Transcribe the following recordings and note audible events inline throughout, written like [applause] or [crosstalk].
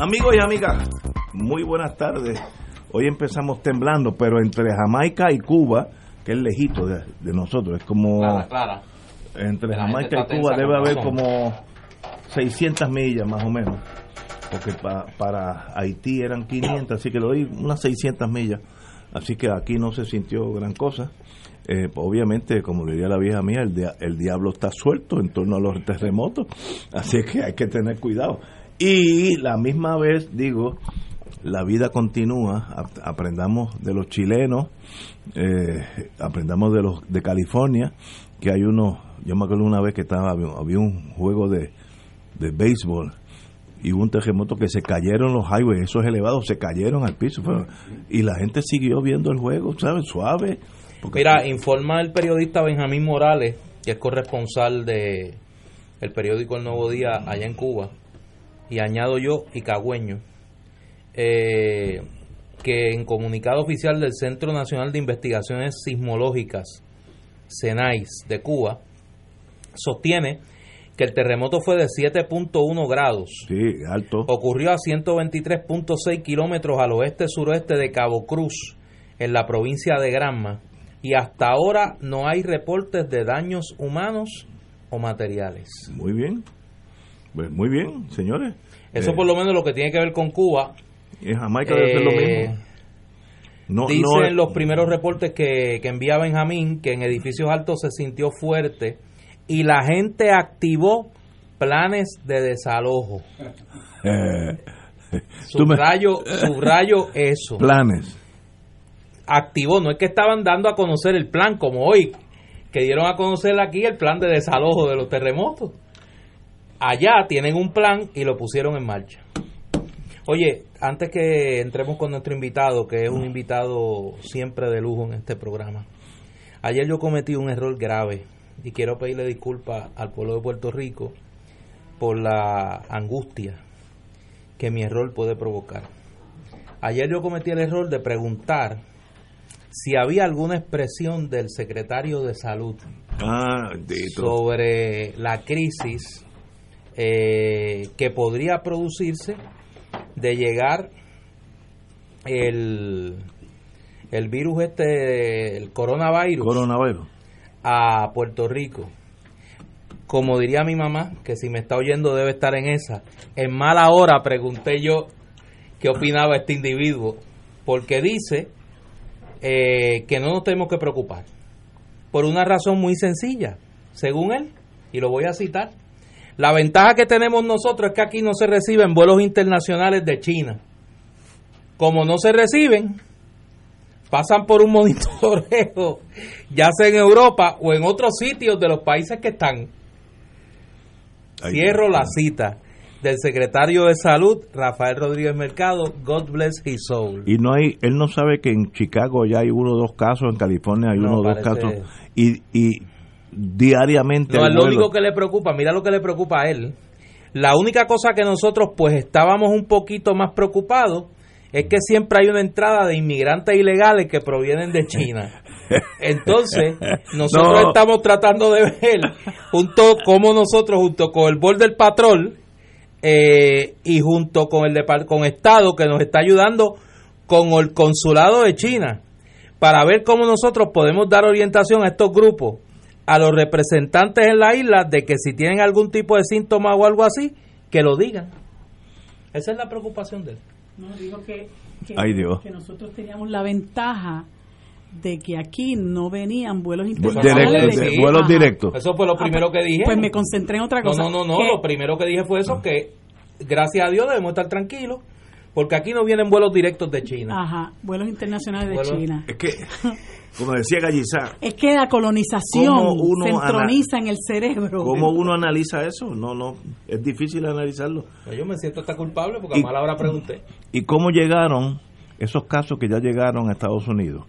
Amigos y amigas, muy buenas tardes. Hoy empezamos temblando, pero entre Jamaica y Cuba, que es lejito de, de nosotros, es como... Clara, Clara. Entre La Jamaica y Cuba debe haber como 600 millas más o menos, porque pa- para Haití eran 500, así que le doy unas 600 millas. Así que aquí no se sintió gran cosa. Eh, obviamente, como diría la vieja mía, el, dia- el diablo está suelto en torno a los terremotos, así que hay que tener cuidado. Y la misma vez, digo, la vida continúa, ap- aprendamos de los chilenos, eh, aprendamos de los de California, que hay unos, yo me acuerdo una vez que estaba había un juego de, de béisbol y hubo un terremoto que se cayeron los highways, esos elevados se cayeron al piso y la gente siguió viendo el juego, ¿sabes? Suave. porque- Mira, informa el periodista Benjamín Morales, que es corresponsal de el periódico El Nuevo Día allá en Cuba, y añado yo y Cagüeño, eh, que en comunicado oficial del Centro Nacional de Investigaciones Sismológicas, CENAIS, de Cuba, sostiene que el terremoto fue de 7.1 grados. sí, alto. ocurrió a 123.6 kilómetros al oeste-suroeste de Cabo Cruz, en la provincia de Granma, y hasta ahora no hay reportes de daños humanos o materiales. Muy bien. Pues muy bien, señores. Eso Eh, por lo menos lo que tiene que ver con Cuba. En Jamaica debe ser lo Eh, mismo. No, Dicen no los primeros reportes que, que envía Benjamín que en edificios altos se sintió fuerte y la gente activó planes de desalojo. eh, [laughs] me- Subrayo, subrayo eso. planes. activó, no es que estaban dando a conocer el plan como hoy, que dieron a conocer aquí el plan de desalojo de los terremotos. Allá tienen un plan y lo pusieron en marcha. Oye, antes que entremos con nuestro invitado, que es un invitado siempre de lujo en este programa, ayer yo cometí un error grave y quiero pedirle disculpas al pueblo de Puerto Rico por la angustia que mi error puede provocar. Ayer yo cometí el error de preguntar si había alguna expresión del secretario de salud Ah, sobre la crisis eh, que podría producirse de llegar el, el virus este, el coronavirus, Coronavirus. a Puerto Rico. Como diría mi mamá, que si me está oyendo debe estar en esa, en mala hora pregunté yo qué opinaba este individuo, porque dice eh, que no nos tenemos que preocupar, por una razón muy sencilla, según él, y lo voy a citar. La ventaja que tenemos nosotros es que aquí no se reciben vuelos internacionales de China. Como no se reciben, pasan por un monitoreo, [laughs] ya sea en Europa o en otros sitios de los países que están. Cierro la cita del secretario de Salud, Rafael Rodríguez Mercado, God bless his soul. Y no hay, él no sabe que en Chicago ya hay uno o dos casos, en California hay No, uno o dos casos, y, y diariamente No, es lo único que le preocupa, mira lo que le preocupa a él. La única cosa que nosotros pues estábamos un poquito más preocupados es que siempre hay una entrada de inmigrantes ilegales que provienen de China. [laughs] Entonces, nosotros No. estamos tratando de ver junto como nosotros, junto con el Border Patrol eh, y junto con el Depar- con Estado que nos está ayudando con el consulado de China para ver cómo nosotros podemos dar orientación a estos grupos, a los representantes en la isla, de que si tienen algún tipo de síntoma o algo así, que lo digan. Esa es la preocupación de él. No, digo que, que, Ay, Dios. que nosotros teníamos la ventaja de que aquí no venían vuelos internacionales. directo, de- de- vuelos Ajá. directos. Eso fue lo Ah, primero pues- que dije. Pues me concentré en otra No, cosa. no, no, no. que- Lo primero que dije fue eso, que gracias a Dios debemos estar tranquilos, Porque aquí no vienen vuelos directos de China. Ajá, vuelos internacionales de Vuelos- China. Es que, [laughs] como decía Gallizá, Es que la colonización ¿Cómo uno se entroniza en el cerebro. ¿cómo uno analiza eso? No, no, es difícil analizarlo. Pues Yo me siento hasta culpable porque Y- a mala hora pregunté. ¿Y cómo llegaron esos casos que ya llegaron a Estados Unidos?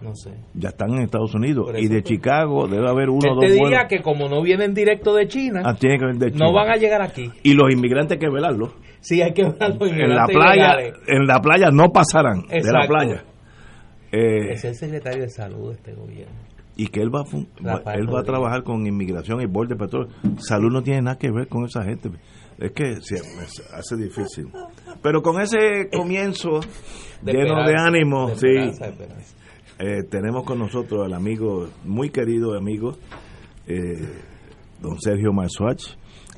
No sé. Ya están en Estados Unidos. Y de que- Chicago debe haber uno o dos te diría vuelos. que como no vienen directo de China, Ah, tiene que venir de no China. van a llegar aquí. Y los inmigrantes hay que velarlos. Sí, hay que ver a los En la playa, en la playa no pasarán de la Exacto. playa. Eh, Es el secretario de salud de este gobierno. y que él va, a él va a trabajar con inmigración y borde de petróleo. Salud no tiene nada que ver con esa gente. Es que se hace difícil. Pero con ese comienzo [coughs] De lleno de ánimo, de sí, esperanza, de esperanza. eh, tenemos con nosotros al amigo, muy querido amigo, eh, don Sergio Marzuach,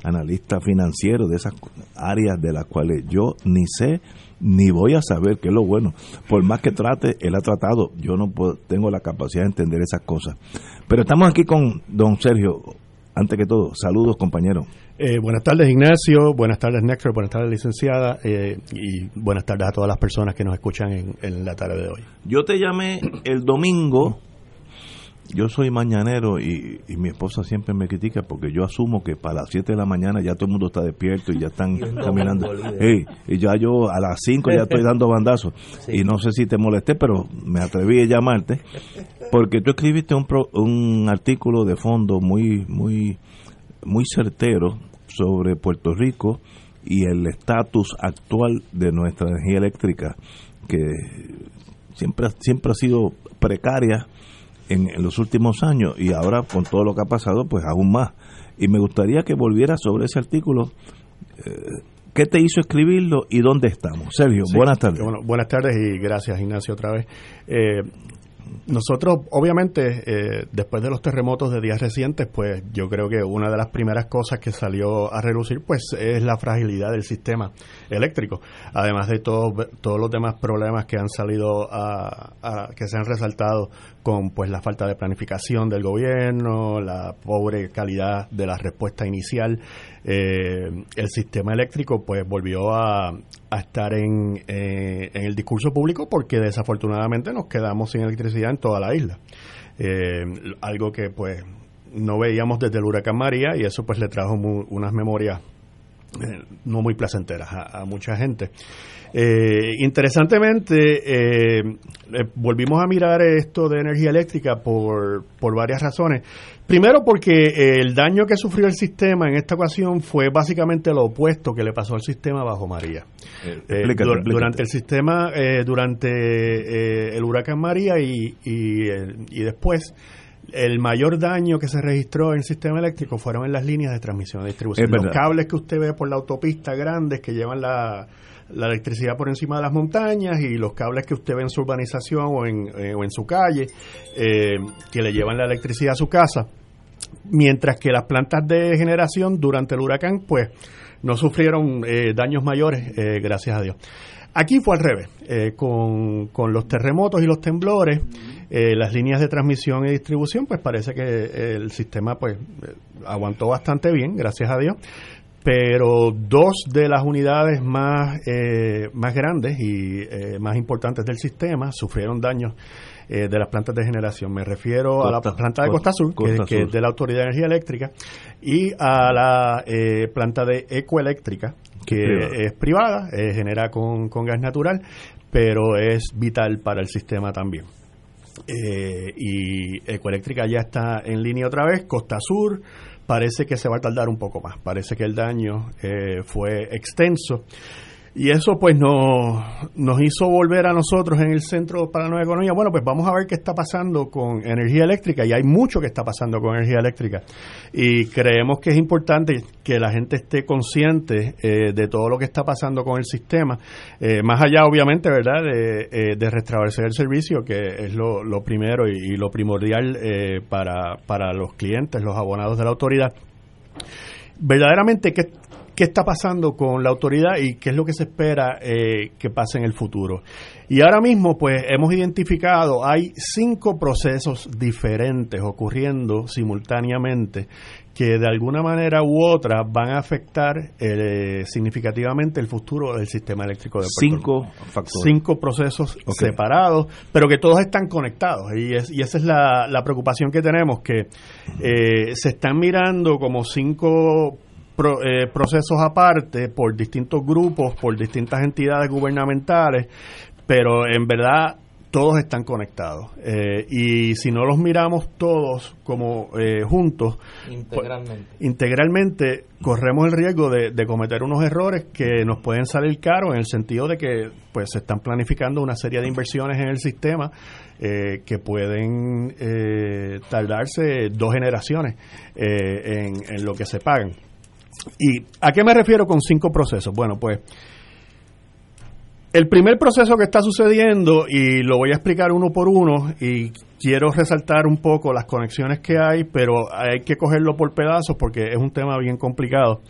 analista financiero de esas áreas de las cuales yo ni sé ni voy a saber qué es lo bueno. Por más que trate, él ha tratado, yo no puedo- tengo la capacidad de entender esas cosas. Pero estamos aquí con don Sergio. Antes que todo, saludos compañeros. Eh, buenas tardes, Ignacio. Buenas tardes, Néctor. Buenas tardes, licenciada. eh, y buenas tardes a todas las personas que nos escuchan en, en la tarde de hoy. Yo te llamé el domingo. Yo soy mañanero y, y mi esposa siempre me critica porque yo asumo que para las 7 de la mañana ya todo el mundo está despierto y ya están [laughs] caminando. y ya yo a las 5 ya estoy dando bandazos. Sí. Y no sé si te molesté, pero me atreví a llamarte porque tú escribiste un, pro- un artículo de fondo muy, muy, muy certero sobre Puerto Rico y el estatus actual de nuestra energía eléctrica que siempre, siempre ha sido precaria en, en los últimos años y ahora con todo lo que ha pasado, pues aún más. Y me gustaría que volvieras sobre ese artículo. eh, ¿Qué te hizo escribirlo y dónde estamos? Sergio, Sí, buenas tardes. bueno, buenas tardes y gracias, Ignacio, otra vez. Eh, nosotros, obviamente, eh, después de los terremotos de días recientes, pues yo creo que una de las primeras cosas que salió a relucir, pues es la fragilidad del sistema eléctrico, además de todos todos los demás problemas que han salido a, a- que se han resaltado con pues la falta de planificación del gobierno, la pobre calidad de la respuesta inicial, eh, el sistema eléctrico pues volvió a, estar en, eh, en el discurso público porque desafortunadamente nos quedamos sin electricidad en toda la isla. Eh, algo que pues no veíamos desde el huracán María y eso pues le trajo unas memorias no muy placenteras a, a mucha gente. Eh, interesantemente, eh, eh, volvimos a mirar esto de energía eléctrica por, por varias razones. Primero porque eh, el daño que sufrió el sistema en esta ocasión fue básicamente lo opuesto que le pasó al sistema bajo María. Eh, Explícate, dur- explícate. durante el sistema, eh, durante eh, el huracán María y, y, eh, y después, el mayor daño que se registró en el sistema eléctrico fueron en las líneas de transmisión y distribución. Es Los cables que usted ve por la autopista grandes que llevan la, la electricidad por encima de las montañas y los cables que usted ve en su urbanización o en, eh, o en su calle eh, que le llevan la electricidad a su casa mientras que las plantas de generación durante el huracán pues no sufrieron eh, daños mayores, eh, gracias a Dios. Aquí fue al revés, eh, con, con los terremotos y los temblores, eh, las líneas de transmisión y distribución, pues parece que el sistema pues eh, aguantó bastante bien, gracias a Dios, pero dos de las unidades más, eh, más grandes y eh, más importantes del sistema sufrieron daños eh, de las plantas de generación. Me refiero a la planta de Costa- Costa Sur, que- Costa que, es de la Autoridad de Energía Eléctrica, y a la eh, planta de Ecoeléctrica, que Privada. es privada, eh, genera con, con gas natural, pero es vital para el sistema también. Eh, y Ecoeléctrica ya está en línea otra vez, Costa Sur parece que se va a tardar un poco más, parece que el daño eh, fue extenso y eso pues nos, nos hizo volver a nosotros en el Centro para la Nueva Economía. Bueno, pues vamos a ver qué está pasando con energía eléctrica y hay mucho que está pasando con energía eléctrica y creemos que es importante que la gente esté consciente eh, de todo lo que está pasando con el sistema, eh, más allá obviamente, ¿verdad?, de, eh, de restablecer el servicio, que es lo, primero y, y lo primordial eh, para, para los clientes, los abonados de la autoridad verdaderamente qué, qué está pasando con la autoridad y qué es lo que se espera eh, que pase en el futuro. Y ahora mismo, pues, hemos identificado, hay cinco procesos diferentes ocurriendo simultáneamente que de alguna manera u otra van a afectar eh, significativamente el futuro del sistema eléctrico de Puerto Cinco factores. Cinco procesos separados, pero que todos están conectados. Y, es- y esa es la, la preocupación que tenemos, que eh, se están mirando como cinco pro- eh, procesos aparte por distintos grupos, por distintas entidades gubernamentales, pero en verdad todos están conectados. Eh, y si no los miramos todos como eh, juntos, integralmente. integralmente corremos el riesgo de, de cometer unos errores que nos pueden salir caros en el sentido de que pues se están planificando una serie de inversiones en el sistema eh, que pueden eh, tardarse dos generaciones eh, en, en lo que se pagan. ¿Y a qué me refiero con cinco procesos? Bueno, pues el primer proceso que está sucediendo, y lo voy a explicar uno por uno, y quiero resaltar un poco las conexiones que hay, pero hay que cogerlo por pedazos porque es un tema bien complicado.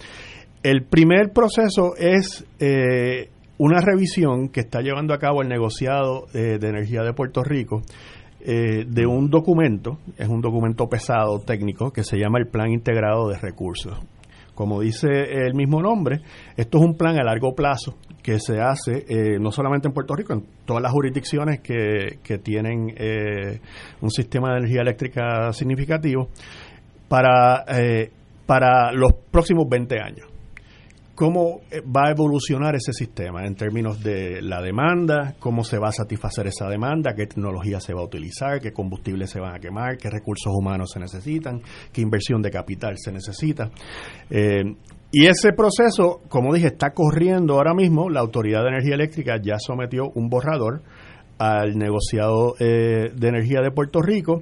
El primer proceso es eh, una revisión que está llevando a cabo el negociado eh, de energía de Puerto Rico eh, de un documento, es un documento pesado técnico que se llama el Plan Integrado de Recursos. Como dice el mismo nombre, esto es un plan a largo plazo que se hace eh, no solamente en Puerto Rico, en todas las jurisdicciones que, tienen eh, un sistema de energía eléctrica significativo para, eh, para los próximos 20 años. ¿Cómo eh, va a evolucionar ese sistema en términos de la demanda? ¿Cómo se va a satisfacer esa demanda? ¿Qué tecnología se va a utilizar? ¿Qué combustibles se van a quemar? ¿Qué recursos humanos se necesitan? ¿Qué inversión de capital se necesita? Eh, y ese proceso, como dije, está corriendo ahora mismo. La Autoridad de Energía Eléctrica ya sometió un borrador al negociado eh, de energía de Puerto Rico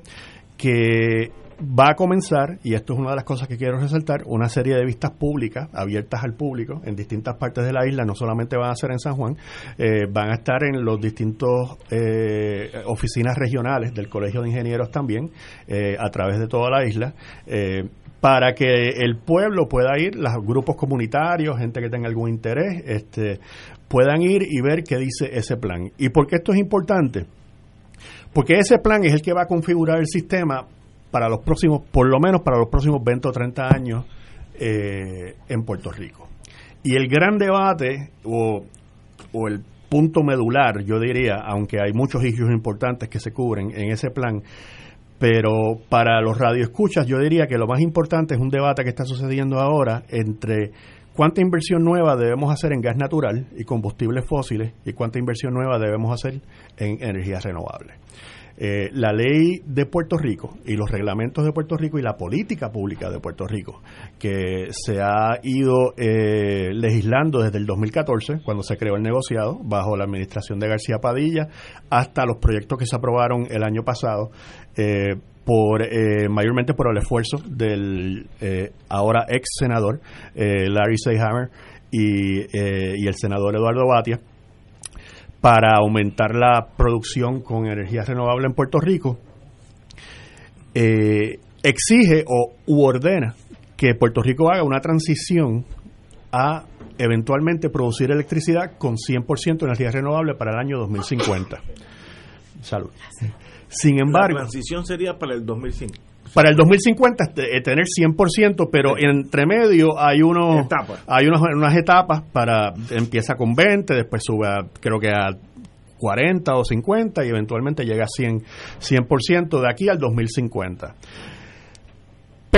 que va a comenzar, y esto es una de las cosas que quiero resaltar, una serie de vistas públicas abiertas al público en distintas partes de la isla, no solamente van a ser en San Juan, eh, van a estar en los distintos eh, oficinas regionales del Colegio de Ingenieros también, eh, a través de toda la isla. eh, para que el pueblo pueda ir, los grupos comunitarios, gente que tenga algún interés, este, puedan ir y ver qué dice ese plan. ¿Y por qué esto es importante? Porque ese plan es el que va a configurar el sistema para los próximos, por lo menos para los próximos 20 o 30 años eh, en Puerto Rico. Y el gran debate o, o el punto medular, yo diría, aunque hay muchos issues importantes que se cubren en ese plan, pero para los radioescuchas yo diría que lo más importante es un debate que está sucediendo ahora entre cuánta inversión nueva debemos hacer en gas natural y combustibles fósiles y cuánta inversión nueva debemos hacer en energías renovables. Eh, la ley de Puerto Rico y los reglamentos de Puerto Rico y la política pública de Puerto Rico que se ha ido eh, legislando desde el 2014 cuando se creó el negociado bajo la administración de García Padilla hasta los proyectos que se aprobaron el año pasado eh, por eh, mayormente por el esfuerzo del eh, ahora ex senador eh, Larry Seyhammer y, eh, y el senador Eduardo Batia para aumentar la producción con energía renovable en Puerto Rico, eh, exige o u ordena que Puerto Rico haga una transición a eventualmente producir electricidad con 100% de energía renovable para el año 2050. Salud. Sin embargo, la transición sería para el 2005. Para el 2050 este, eh, tener 100%, pero entre medio hay unos Etapas. hay unos, unas etapas para empieza con 20, después sube a, creo que a 40 o 50 y eventualmente llega a 100 100% de aquí al 2050.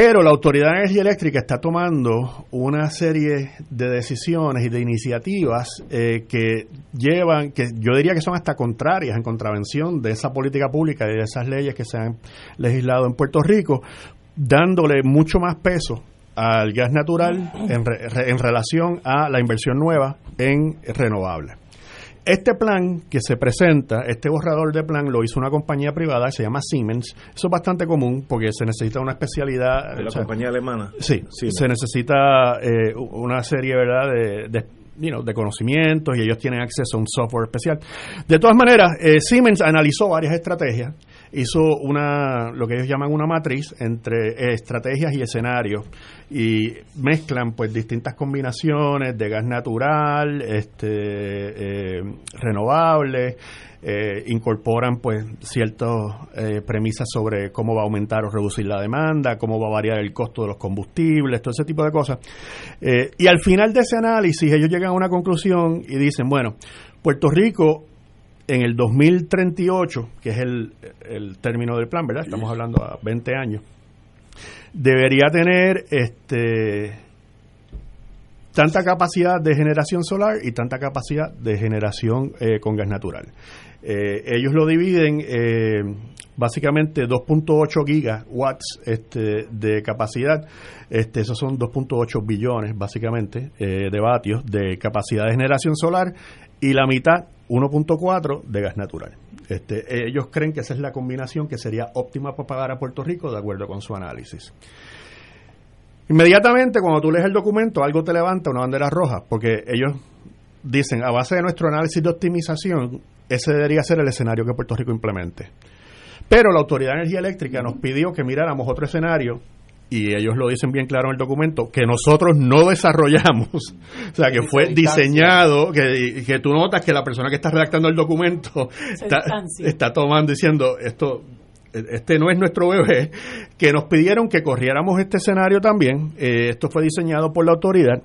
Pero la Autoridad de Energía Eléctrica está tomando una serie de decisiones y de iniciativas eh, que llevan, que yo diría que son hasta contrarias, en contravención de esa política pública y de esas leyes que se han legislado en Puerto Rico, dándole mucho más peso al gas natural en, re- re- en relación a la inversión nueva en renovables. Este plan que se presenta, este borrador de plan, lo hizo una compañía privada, se llama Siemens. Eso es bastante común porque se necesita una especialidad. De la o sea, compañía alemana. Sí, Sí, se necesita eh, una serie, ¿verdad?, de, de, you know, de conocimientos y ellos tienen acceso a un software especial. De todas maneras, eh, Siemens analizó varias estrategias hizo una, lo que ellos llaman una matriz entre estrategias y escenarios y mezclan pues distintas combinaciones de gas natural, este, eh, renovables, eh, incorporan pues ciertas eh, premisas sobre cómo va a aumentar o reducir la demanda, cómo va a variar el costo de los combustibles, todo ese tipo de cosas. Eh, y al final de ese análisis ellos llegan a una conclusión y dicen, bueno, Puerto Rico en el 2038, que es el, el término del plan, ¿verdad? Estamos hablando a 20 años, debería tener este tanta capacidad de generación solar y tanta capacidad de generación con gas natural. Eh, ellos lo dividen eh, básicamente 2.8 gigawatts este, de capacidad. Este, esos son 2.8 billones básicamente eh, de vatios de capacidad de generación solar y la mitad, 1.4 de gas natural. Este, ellos creen que esa es la combinación que sería óptima para pagar a Puerto Rico de acuerdo con su análisis. Inmediatamente cuando tú lees el documento algo te levanta una bandera roja porque ellos dicen a base de nuestro análisis de optimización ese debería ser el escenario que Puerto Rico implemente. Pero la Autoridad de Energía Eléctrica nos pidió que miráramos otro escenario y ellos lo dicen bien claro en el documento, que nosotros no [laughs] desarrollamos, o sea, que fue diseñado, que, que tú notas que la persona que está redactando el documento está, tomando, diciendo, esto este no es nuestro bebé, que nos pidieron que corriéramos este escenario también, eh, esto fue diseñado por la autoridad,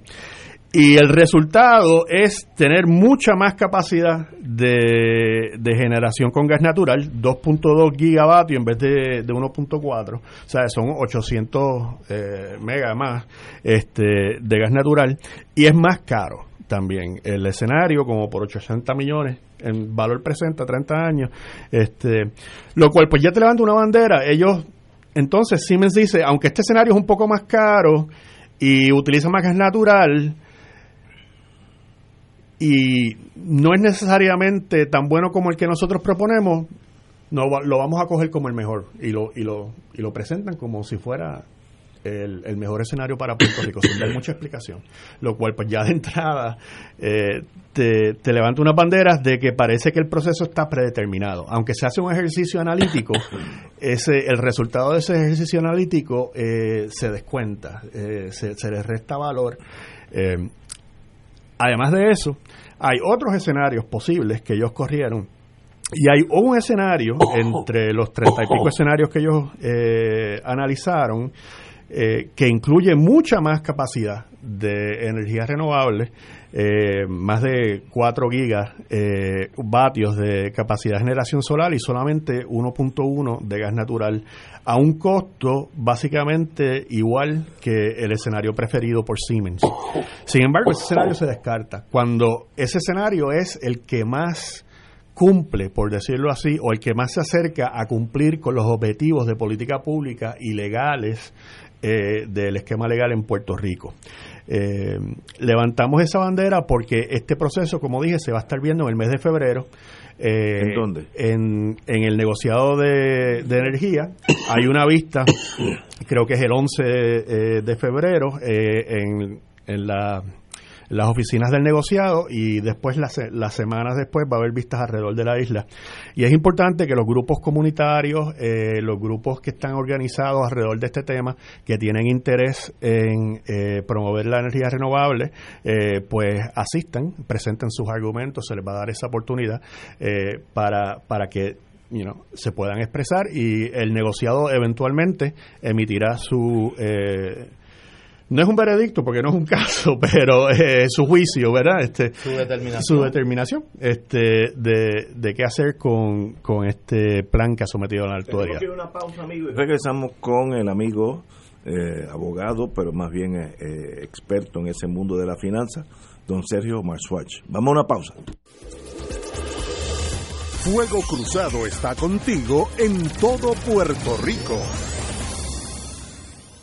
y el resultado es tener mucha más capacidad de, generación con gas natural, 2.2 gigavatios en vez de, de 1.4, o sea, son 800 eh, megas más este, de gas natural, y es más caro también. El escenario, como por 80 millones en valor presente a 30 años, este, lo cual pues ya te levanta una bandera, ellos, entonces Siemens dice, aunque este escenario es un poco más caro y utiliza más gas natural, y no es necesariamente tan bueno como el que nosotros proponemos, no lo vamos a coger como el mejor y lo, y lo, y lo presentan como si fuera el, mejor escenario para Puerto Rico, sin dar mucha explicación. Lo cual, pues ya de entrada, eh, te, te, levanta unas banderas de que parece que el proceso está predeterminado. Aunque se hace un ejercicio analítico, ese el resultado de ese ejercicio analítico eh, se descuenta, eh, se, se le resta valor. Además de eso, hay otros escenarios posibles que ellos corrieron. Y hay un escenario [coughs] entre los treinta y pico escenarios que ellos eh, analizaron eh, que incluye mucha más capacidad de energías renovables eh, más de 4 gigas eh, vatios de capacidad de generación solar y solamente 1.1 de gas natural a un costo básicamente igual que el escenario preferido por Siemens. Sin embargo, ese escenario se descarta. Cuando ese escenario es el que más cumple, por decirlo así, o el que más se acerca a cumplir con los objetivos de política pública y legales eh, del esquema legal en Puerto Rico. Eh, levantamos esa bandera porque este proceso, como dije, se va a estar viendo en el mes de febrero. Eh, ¿En dónde? En, el negociado de, energía. Hay una vista, [coughs] creo que es el 11 eh, de febrero, en, en la las oficinas del negociado y después las, las semanas después va a haber vistas alrededor de la isla. Y es importante que los grupos comunitarios, eh, los grupos que están organizados alrededor de este tema, que tienen interés en eh, promover la energía renovable, eh, pues asistan, presenten sus argumentos, se les va a dar esa oportunidad para, para que se puedan expresar y el negociado eventualmente emitirá su no es un veredicto porque no es un [laughs] caso, pero es su juicio, ¿verdad? Este, su determinación. Su determinación este, de, de qué hacer con, con este plan que ha sometido a la autoridad. una pausa, amigo, y regresamos con el amigo eh, abogado, pero más bien eh, eh, experto en ese mundo de la finanza, don Sergio Marswatch. Vamos a una pausa. Fuego Cruzado está contigo en todo Puerto Rico.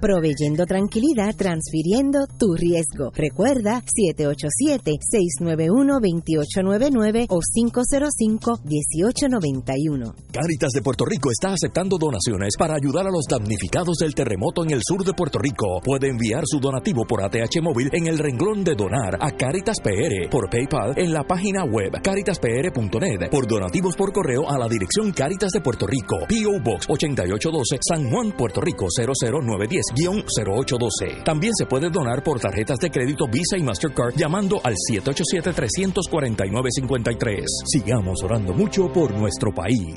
proveyendo tranquilidad, transfiriendo tu riesgo. Recuerda 787-691-2899 o 505-1891. Caritas de Puerto Rico está aceptando donaciones para ayudar a los damnificados del terremoto en el sur de Puerto Rico. Puede enviar su donativo por ATH móvil en el renglón de donar a Caritas PR por PayPal en la página web caritaspr.net por donativos por correo a la dirección Caritas de Puerto Rico, PO Box 8812, San Juan, Puerto Rico 009 0812 También se puede donar por tarjetas de crédito Visa y Mastercard llamando al 787-349-53. Sigamos orando mucho por nuestro país.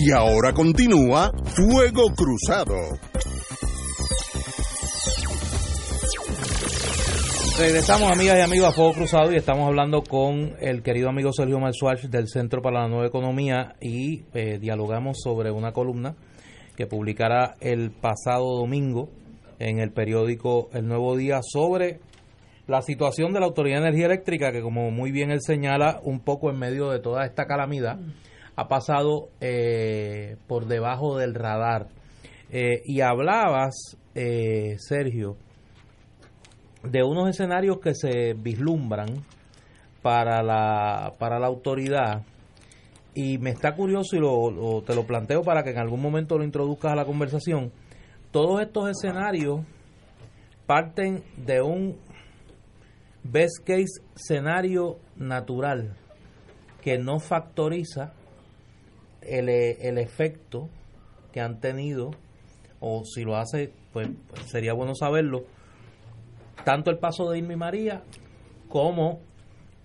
Y ahora continúa Fuego Cruzado. Regresamos, amigas y amigos, a Fuego Cruzado y estamos hablando con el querido amigo Sergio Malsuach del Centro para la Nueva Economía y eh, dialogamos sobre una columna que publicará el pasado domingo en el periódico El Nuevo Día sobre la situación de la Autoridad de Energía Eléctrica, que como muy bien él señala, un poco en medio de toda esta calamidad, ha pasado eh, por debajo del radar. Eh, y hablabas, eh, Sergio, de unos escenarios que se vislumbran para la, para la autoridad. Y me está curioso y lo, te lo planteo para que en algún momento lo introduzcas a la conversación. Todos estos escenarios parten de un best case escenario natural que no factoriza el, el efecto que han tenido, o si lo hace, pues sería bueno saberlo, tanto el paso de Irma y María como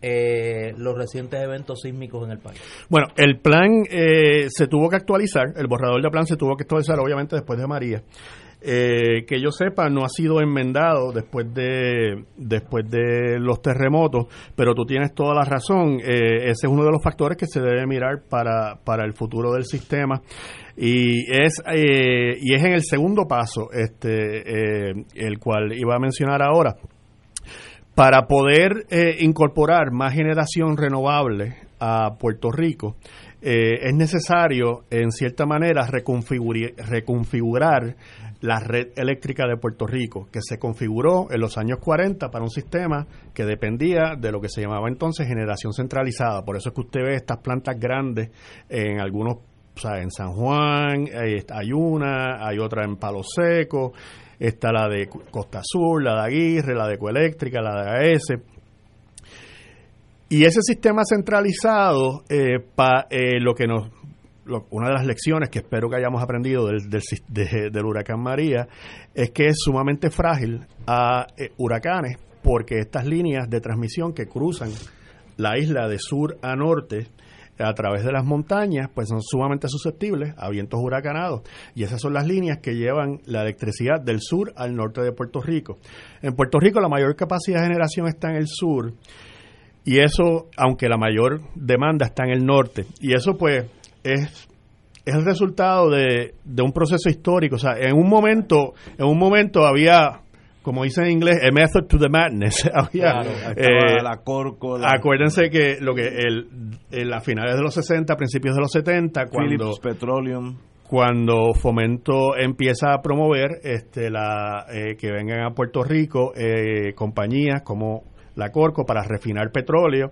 eh, los recientes eventos sísmicos en el país. Bueno, el plan eh, se tuvo que actualizar, el borrador de plan se tuvo que actualizar obviamente después de María. Eh, que yo sepa no ha sido enmendado después de después de los terremotos pero tú tienes toda la razón. Eh, ese es uno de los factores que se debe mirar para, para el futuro del sistema. Y es eh, y es en el segundo paso este el cual iba a mencionar ahora. Para poder incorporar más generación renovable a Puerto Rico es necesario, en cierta manera, reconfigurar la red eléctrica de Puerto Rico, que se configuró en los años 40 para un sistema que dependía de lo que se llamaba entonces generación centralizada. Por eso es que usted ve estas plantas grandes en algunos, o sea, en San Juan, hay una, hay otra en Palo Seco, está la de Costa Sur, la de Aguirre, la de Ecoeléctrica, la de AES. Y ese sistema centralizado, eh, eh, lo que nos una de las lecciones que espero que hayamos aprendido del, del, huracán María es que es sumamente frágil a eh, huracanes porque estas líneas de transmisión que cruzan la isla de sur a norte a través de las montañas, pues son sumamente susceptibles a vientos huracanados. Y esas son las líneas que llevan la electricidad del sur al norte de Puerto Rico. En Puerto Rico la mayor capacidad de generación está en el sur. Y eso, aunque la mayor demanda está en el norte. Y eso pues es es el resultado de, de un proceso histórico. O sea, en un momento, en un momento había como dice en inglés, a method to the madness. [laughs] Había, eh, la corco. Acuérdense que lo que el, en las finales de los 60, principios de los 70, cuando Petroleum cuando Fomento empieza a promover este la eh, que vengan a Puerto Rico eh, compañías como la Corco para refinar petróleo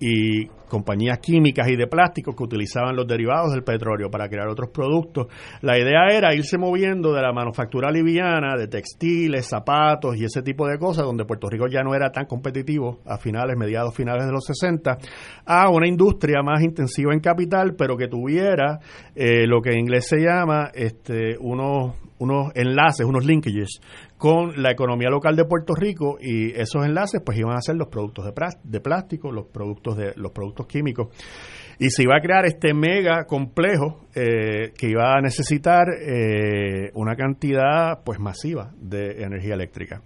y compañías químicas y de plásticos que utilizaban los derivados del petróleo para crear otros productos. La idea era irse moviendo de la manufactura liviana, de textiles, zapatos y ese tipo de cosas, donde Puerto Rico ya no era tan competitivo a finales, mediados finales de los 60, a una industria más intensiva en capital, pero que tuviera eh, lo que en inglés se llama este, unos, unos enlaces, unos linkages con la economía local de Puerto Rico y esos enlaces pues iban a ser los productos de, plástico, los productos de los productos químicos y se iba a crear este mega complejo eh, que iba a necesitar eh, una cantidad pues masiva de energía eléctrica.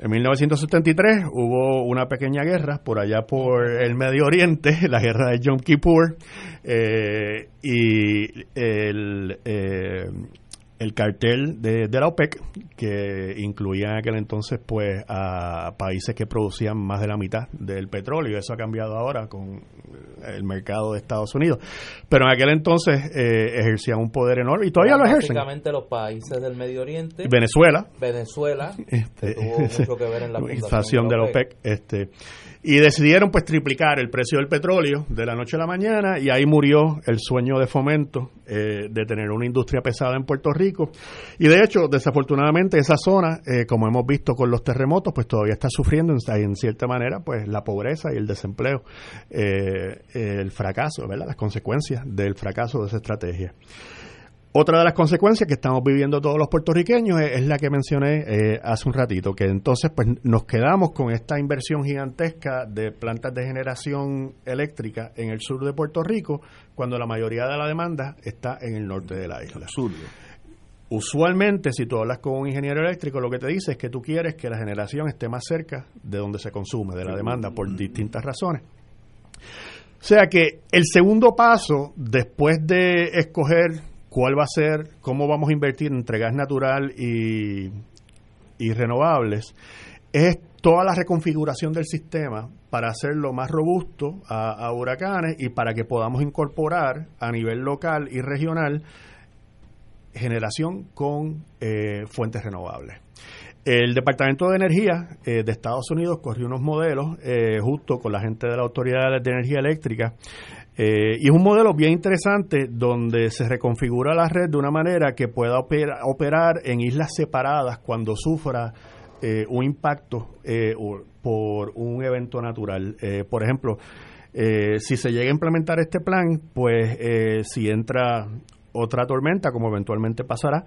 En 1973 hubo una pequeña guerra por allá por el Medio Oriente, [laughs] la guerra de Yom Kippur, eh, y el, el cartel de, la OPEC, que incluía en aquel entonces pues a países que producían más de la mitad del petróleo, eso ha cambiado ahora con el mercado de Estados Unidos. Pero en aquel entonces eh, ejercían un poder enorme y todavía lo ejercen. Básicamente los países del Medio Oriente. Venezuela. Venezuela, este, tuvo mucho que ver en la [laughs] fundación de la OPEC. Este, y decidieron pues triplicar el precio del petróleo de la noche a la mañana y ahí murió el sueño de fomento eh, de tener una industria pesada en Puerto Rico. Y de hecho, desafortunadamente, esa zona, eh, como hemos visto con los terremotos, pues todavía está sufriendo en, cierta manera pues la pobreza y el desempleo, eh, el fracaso, ¿verdad? las consecuencias del fracaso de esa estrategia. Otra de las consecuencias que estamos viviendo todos los puertorriqueños es, la que mencioné eh, hace un ratito, que entonces pues nos quedamos con esta inversión gigantesca de plantas de generación eléctrica en el sur de Puerto Rico, cuando la mayoría de la demanda está en el norte de la isla. Usualmente, si tú hablas con un ingeniero eléctrico, lo que te dice es que tú quieres que la generación esté más cerca de donde se consume, de la demanda, por distintas razones. O sea que el segundo paso, después de escoger cuál va a ser, cómo vamos a invertir entre gas natural y, renovables, es toda la reconfiguración del sistema para hacerlo más robusto a, huracanes y para que podamos incorporar a nivel local y regional generación con eh, fuentes renovables. El Departamento de Energía eh, de Estados Unidos corrió unos modelos eh, justo con la gente de la Autoridad de Energía Eléctrica eh, y es un modelo bien interesante donde se reconfigura la red de una manera que pueda operar en islas separadas cuando sufra eh, un impacto eh, por un evento natural. por ejemplo, si se llega a implementar este plan, pues si entra otra tormenta, como eventualmente pasará,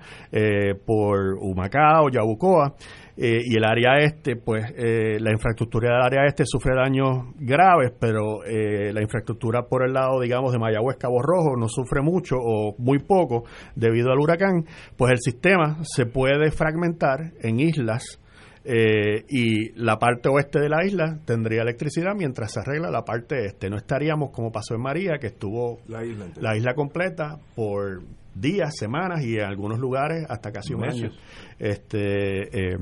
por Humacao, Yabucoa, eh, y el área este, pues eh, la infraestructura del área este sufre daños graves, pero eh, la infraestructura por el lado, digamos, de Mayagüez, Cabo Rojo, no sufre mucho o muy poco debido al huracán, pues el sistema se puede fragmentar en islas y la parte oeste de la isla tendría electricidad mientras se arregla la parte este. No estaríamos como pasó en María, que estuvo la isla, la isla completa por días, semanas y en algunos lugares hasta casi un año. Este, eh,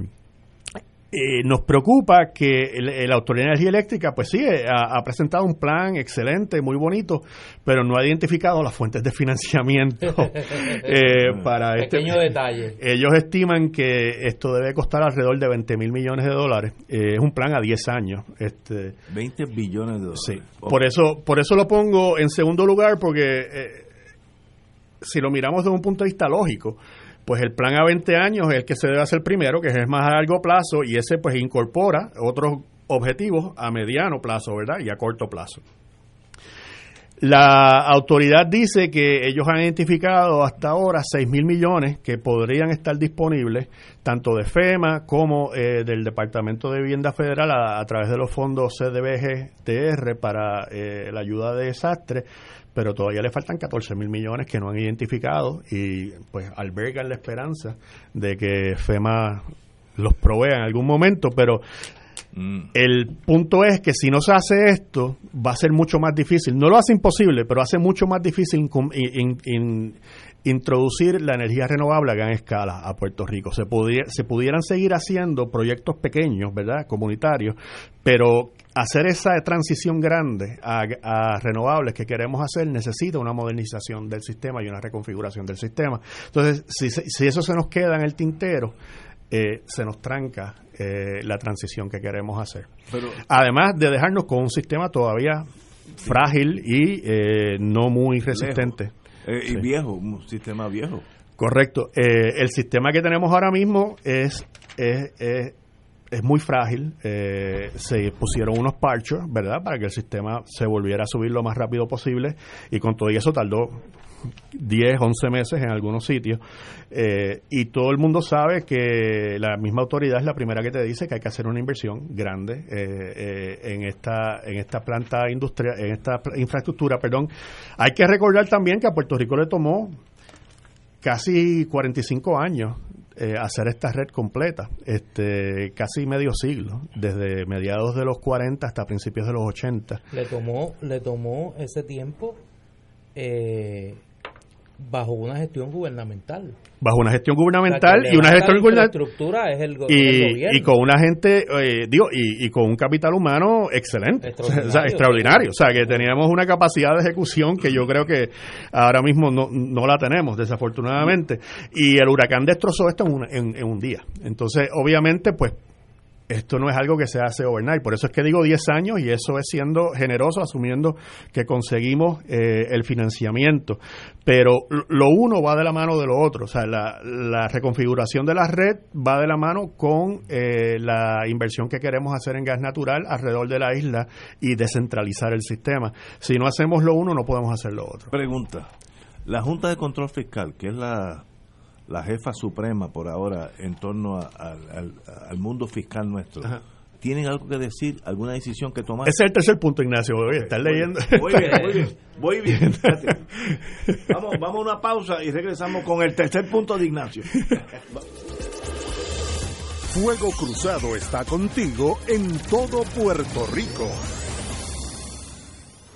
nos preocupa que la Autoridad de Energía Eléctrica, pues sí, eh, ha, presentado un plan excelente, muy bonito, pero no ha identificado las fuentes de [laughs] financiamiento [laughs] eh, para este Pequeño detalle. Ellos estiman que esto debe costar alrededor de 20 mil millones de dólares. es un plan a 10 años. Este, 20 billones de dólares. Sí. Por, eso, por eso lo pongo en segundo lugar, porque si lo miramos desde un punto de vista lógico, pues el plan a 20 años es el que se debe hacer primero, que es más a largo plazo, y ese pues incorpora otros objetivos a mediano plazo, ¿verdad? Y a corto plazo. La autoridad dice que ellos han identificado hasta ahora 6 mil millones que podrían estar disponibles, tanto de FEMA como eh, del Departamento de Vivienda Federal a, través de los fondos CDBG-TR para eh, la ayuda de desastres pero todavía le faltan 14 mil millones que no han identificado y pues albergan la esperanza de que FEMA los provea en algún momento, pero Mm. El punto es que si no se hace esto, va a ser mucho más difícil. No lo hace imposible, pero hace mucho más difícil in- in- in- introducir la energía renovable a gran escala a Puerto Rico. Se, se pudieran seguir haciendo proyectos pequeños, ¿verdad? Comunitarios, pero hacer esa transición grande a, a renovables que queremos hacer necesita una modernización del sistema y una reconfiguración del sistema. Entonces, si, si eso se nos queda en el tintero, eh, se nos tranca eh, la transición que queremos hacer. Pero Además de dejarnos con un sistema todavía frágil y eh, no muy resistente. eh, y viejo, un sistema viejo. Correcto. Eh, el sistema que tenemos ahora mismo es, es, es, es muy frágil. Eh, se pusieron unos parchos, ¿verdad? Para que el sistema se volviera a subir lo más rápido posible y con todo eso tardó 10, 11 meses en algunos sitios. Eh, y todo el mundo sabe que la misma autoridad es la primera que te dice que hay que hacer una inversión grande eh, eh, en esta en esta planta industrial, en esta infraestructura, perdón. Hay que recordar también que a Puerto Rico le tomó casi 45 años eh, hacer esta red completa, este casi medio siglo, desde mediados de los 40 hasta principios de los 80. Le tomó, le tomó ese tiempo eh, bajo una gestión gubernamental. Bajo una gestión gubernamental y una gestión la gubernamental infraestructura es el, go- es el y, gobierno. y con una gente, eh, digo, y, y con un capital humano excelente, Extraordinario. o sea, extraordinario, o sea, que teníamos una capacidad de ejecución que yo creo que ahora mismo no, no la tenemos, desafortunadamente, y el huracán destrozó esto en un, en- en un día. Entonces, obviamente, pues esto no es algo que se hace overnight, por eso es que digo 10 años y eso es siendo generoso, asumiendo que conseguimos eh, el financiamiento. Pero lo uno va de la mano de lo otro, o sea, la, la reconfiguración de la red va de la mano con eh, la inversión que queremos hacer en gas natural alrededor de la isla y descentralizar el sistema. Si no hacemos lo uno, no podemos hacer lo otro. Pregunta. La Junta de Control Fiscal, que es la, la jefa suprema por ahora en torno a- al, al- al mundo fiscal nuestro, Ajá. ¿tienen algo que decir? ¿Alguna decisión que tomar? Ese es el tercer punto, Ignacio. Oye, estás leyendo. Muy bien, muy bien. [laughs] Vamos, vamos a una pausa y regresamos con el tercer punto de Ignacio. Fuego Cruzado está contigo en todo Puerto Rico.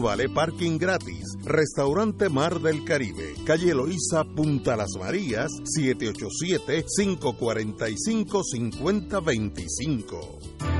vale parking gratis. Restaurante Mar del Caribe, calle Eloísa, Punta Las Marías, 787-545-5025.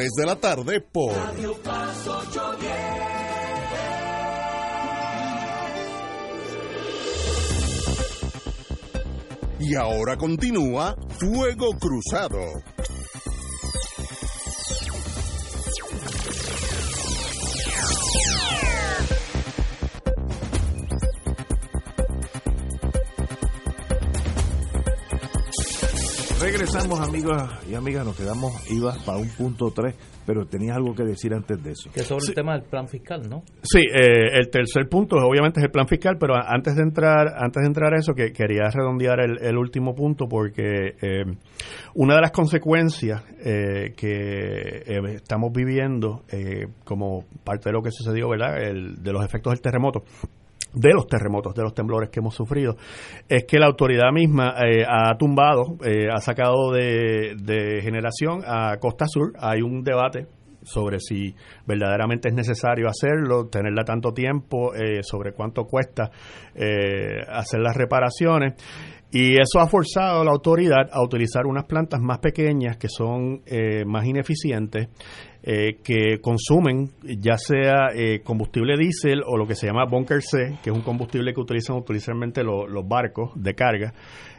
3 de la tarde por Radio Paz 810. Y ahora continúa Fuego Cruzado. Regresamos, amigos y amigas, nos quedamos, iba para un punto 3, pero tenías algo que decir antes de eso. Que sobre el tema del plan fiscal, ¿no? Sí, eh, el tercer punto obviamente es el plan fiscal, pero antes de entrar, antes de entrar a eso, que quería redondear el, el último punto porque eh, una de las consecuencias eh, que eh, estamos viviendo eh, como parte de lo que sucedió, ¿verdad? El, de los efectos del terremoto de los terremotos, de los temblores que hemos sufrido, es que la autoridad misma eh, ha tumbado, eh, ha sacado de, generación a Costa Sur. Hay un debate sobre si verdaderamente es necesario hacerlo, tenerla tanto tiempo, eh, sobre cuánto cuesta hacer las reparaciones. Y eso ha forzado a la autoridad a utilizar unas plantas más pequeñas que son eh, más ineficientes, eh, que consumen ya sea eh, combustible diésel o lo que se llama bunker C, que es un combustible que utilizan lo- los barcos de carga,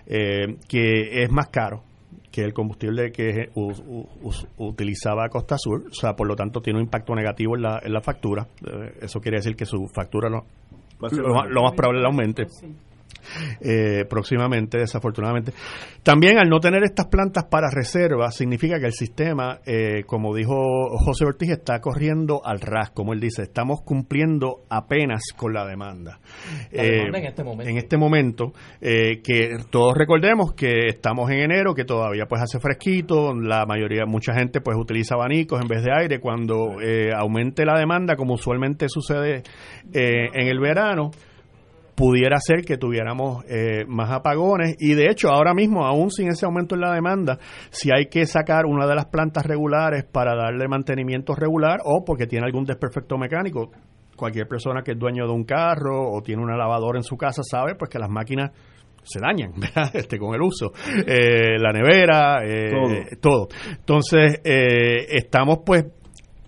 eh, que es más caro que el combustible que u- u- utilizaba Costa Sur, o sea, por lo tanto tiene un impacto negativo en la, en la factura. Eh, eso quiere decir que su factura ser lo, más- lo más probable es que aumente Sí. Eh, próximamente, desafortunadamente. También al no tener estas plantas para reserva, significa que el sistema, eh, como dijo José Ortiz, está corriendo al ras, como él dice, estamos cumpliendo apenas con la demanda. La demanda en este momento. En este momento, eh, que todos recordemos que estamos en enero, que todavía pues hace fresquito, la mayoría, mucha gente pues utiliza abanicos en vez de aire, cuando eh, aumente la demanda, como usualmente sucede eh, en el verano, pudiera ser que tuviéramos eh, más apagones y de hecho ahora mismo aún sin ese aumento en la demanda si hay que sacar una de las plantas regulares para darle mantenimiento regular o porque tiene algún desperfecto mecánico cualquier persona que es dueño de un carro o tiene una lavadora en su casa sabe pues que las máquinas se dañan [laughs] ¿verdad? este con el uso Eh, la nevera eh, todo. entonces eh, estamos pues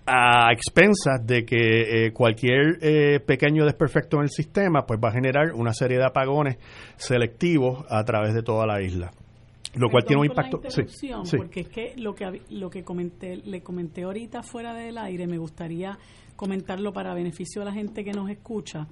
a expensas de que eh, cualquier eh, pequeño desperfecto en el sistema pues va a generar una serie de apagones selectivos a través de toda la isla lo cual tiene un Perdón por la impacto sí, sí. porque es que lo que lo que comenté le comenté ahorita fuera del aire me gustaría comentarlo para beneficio de la gente que nos escucha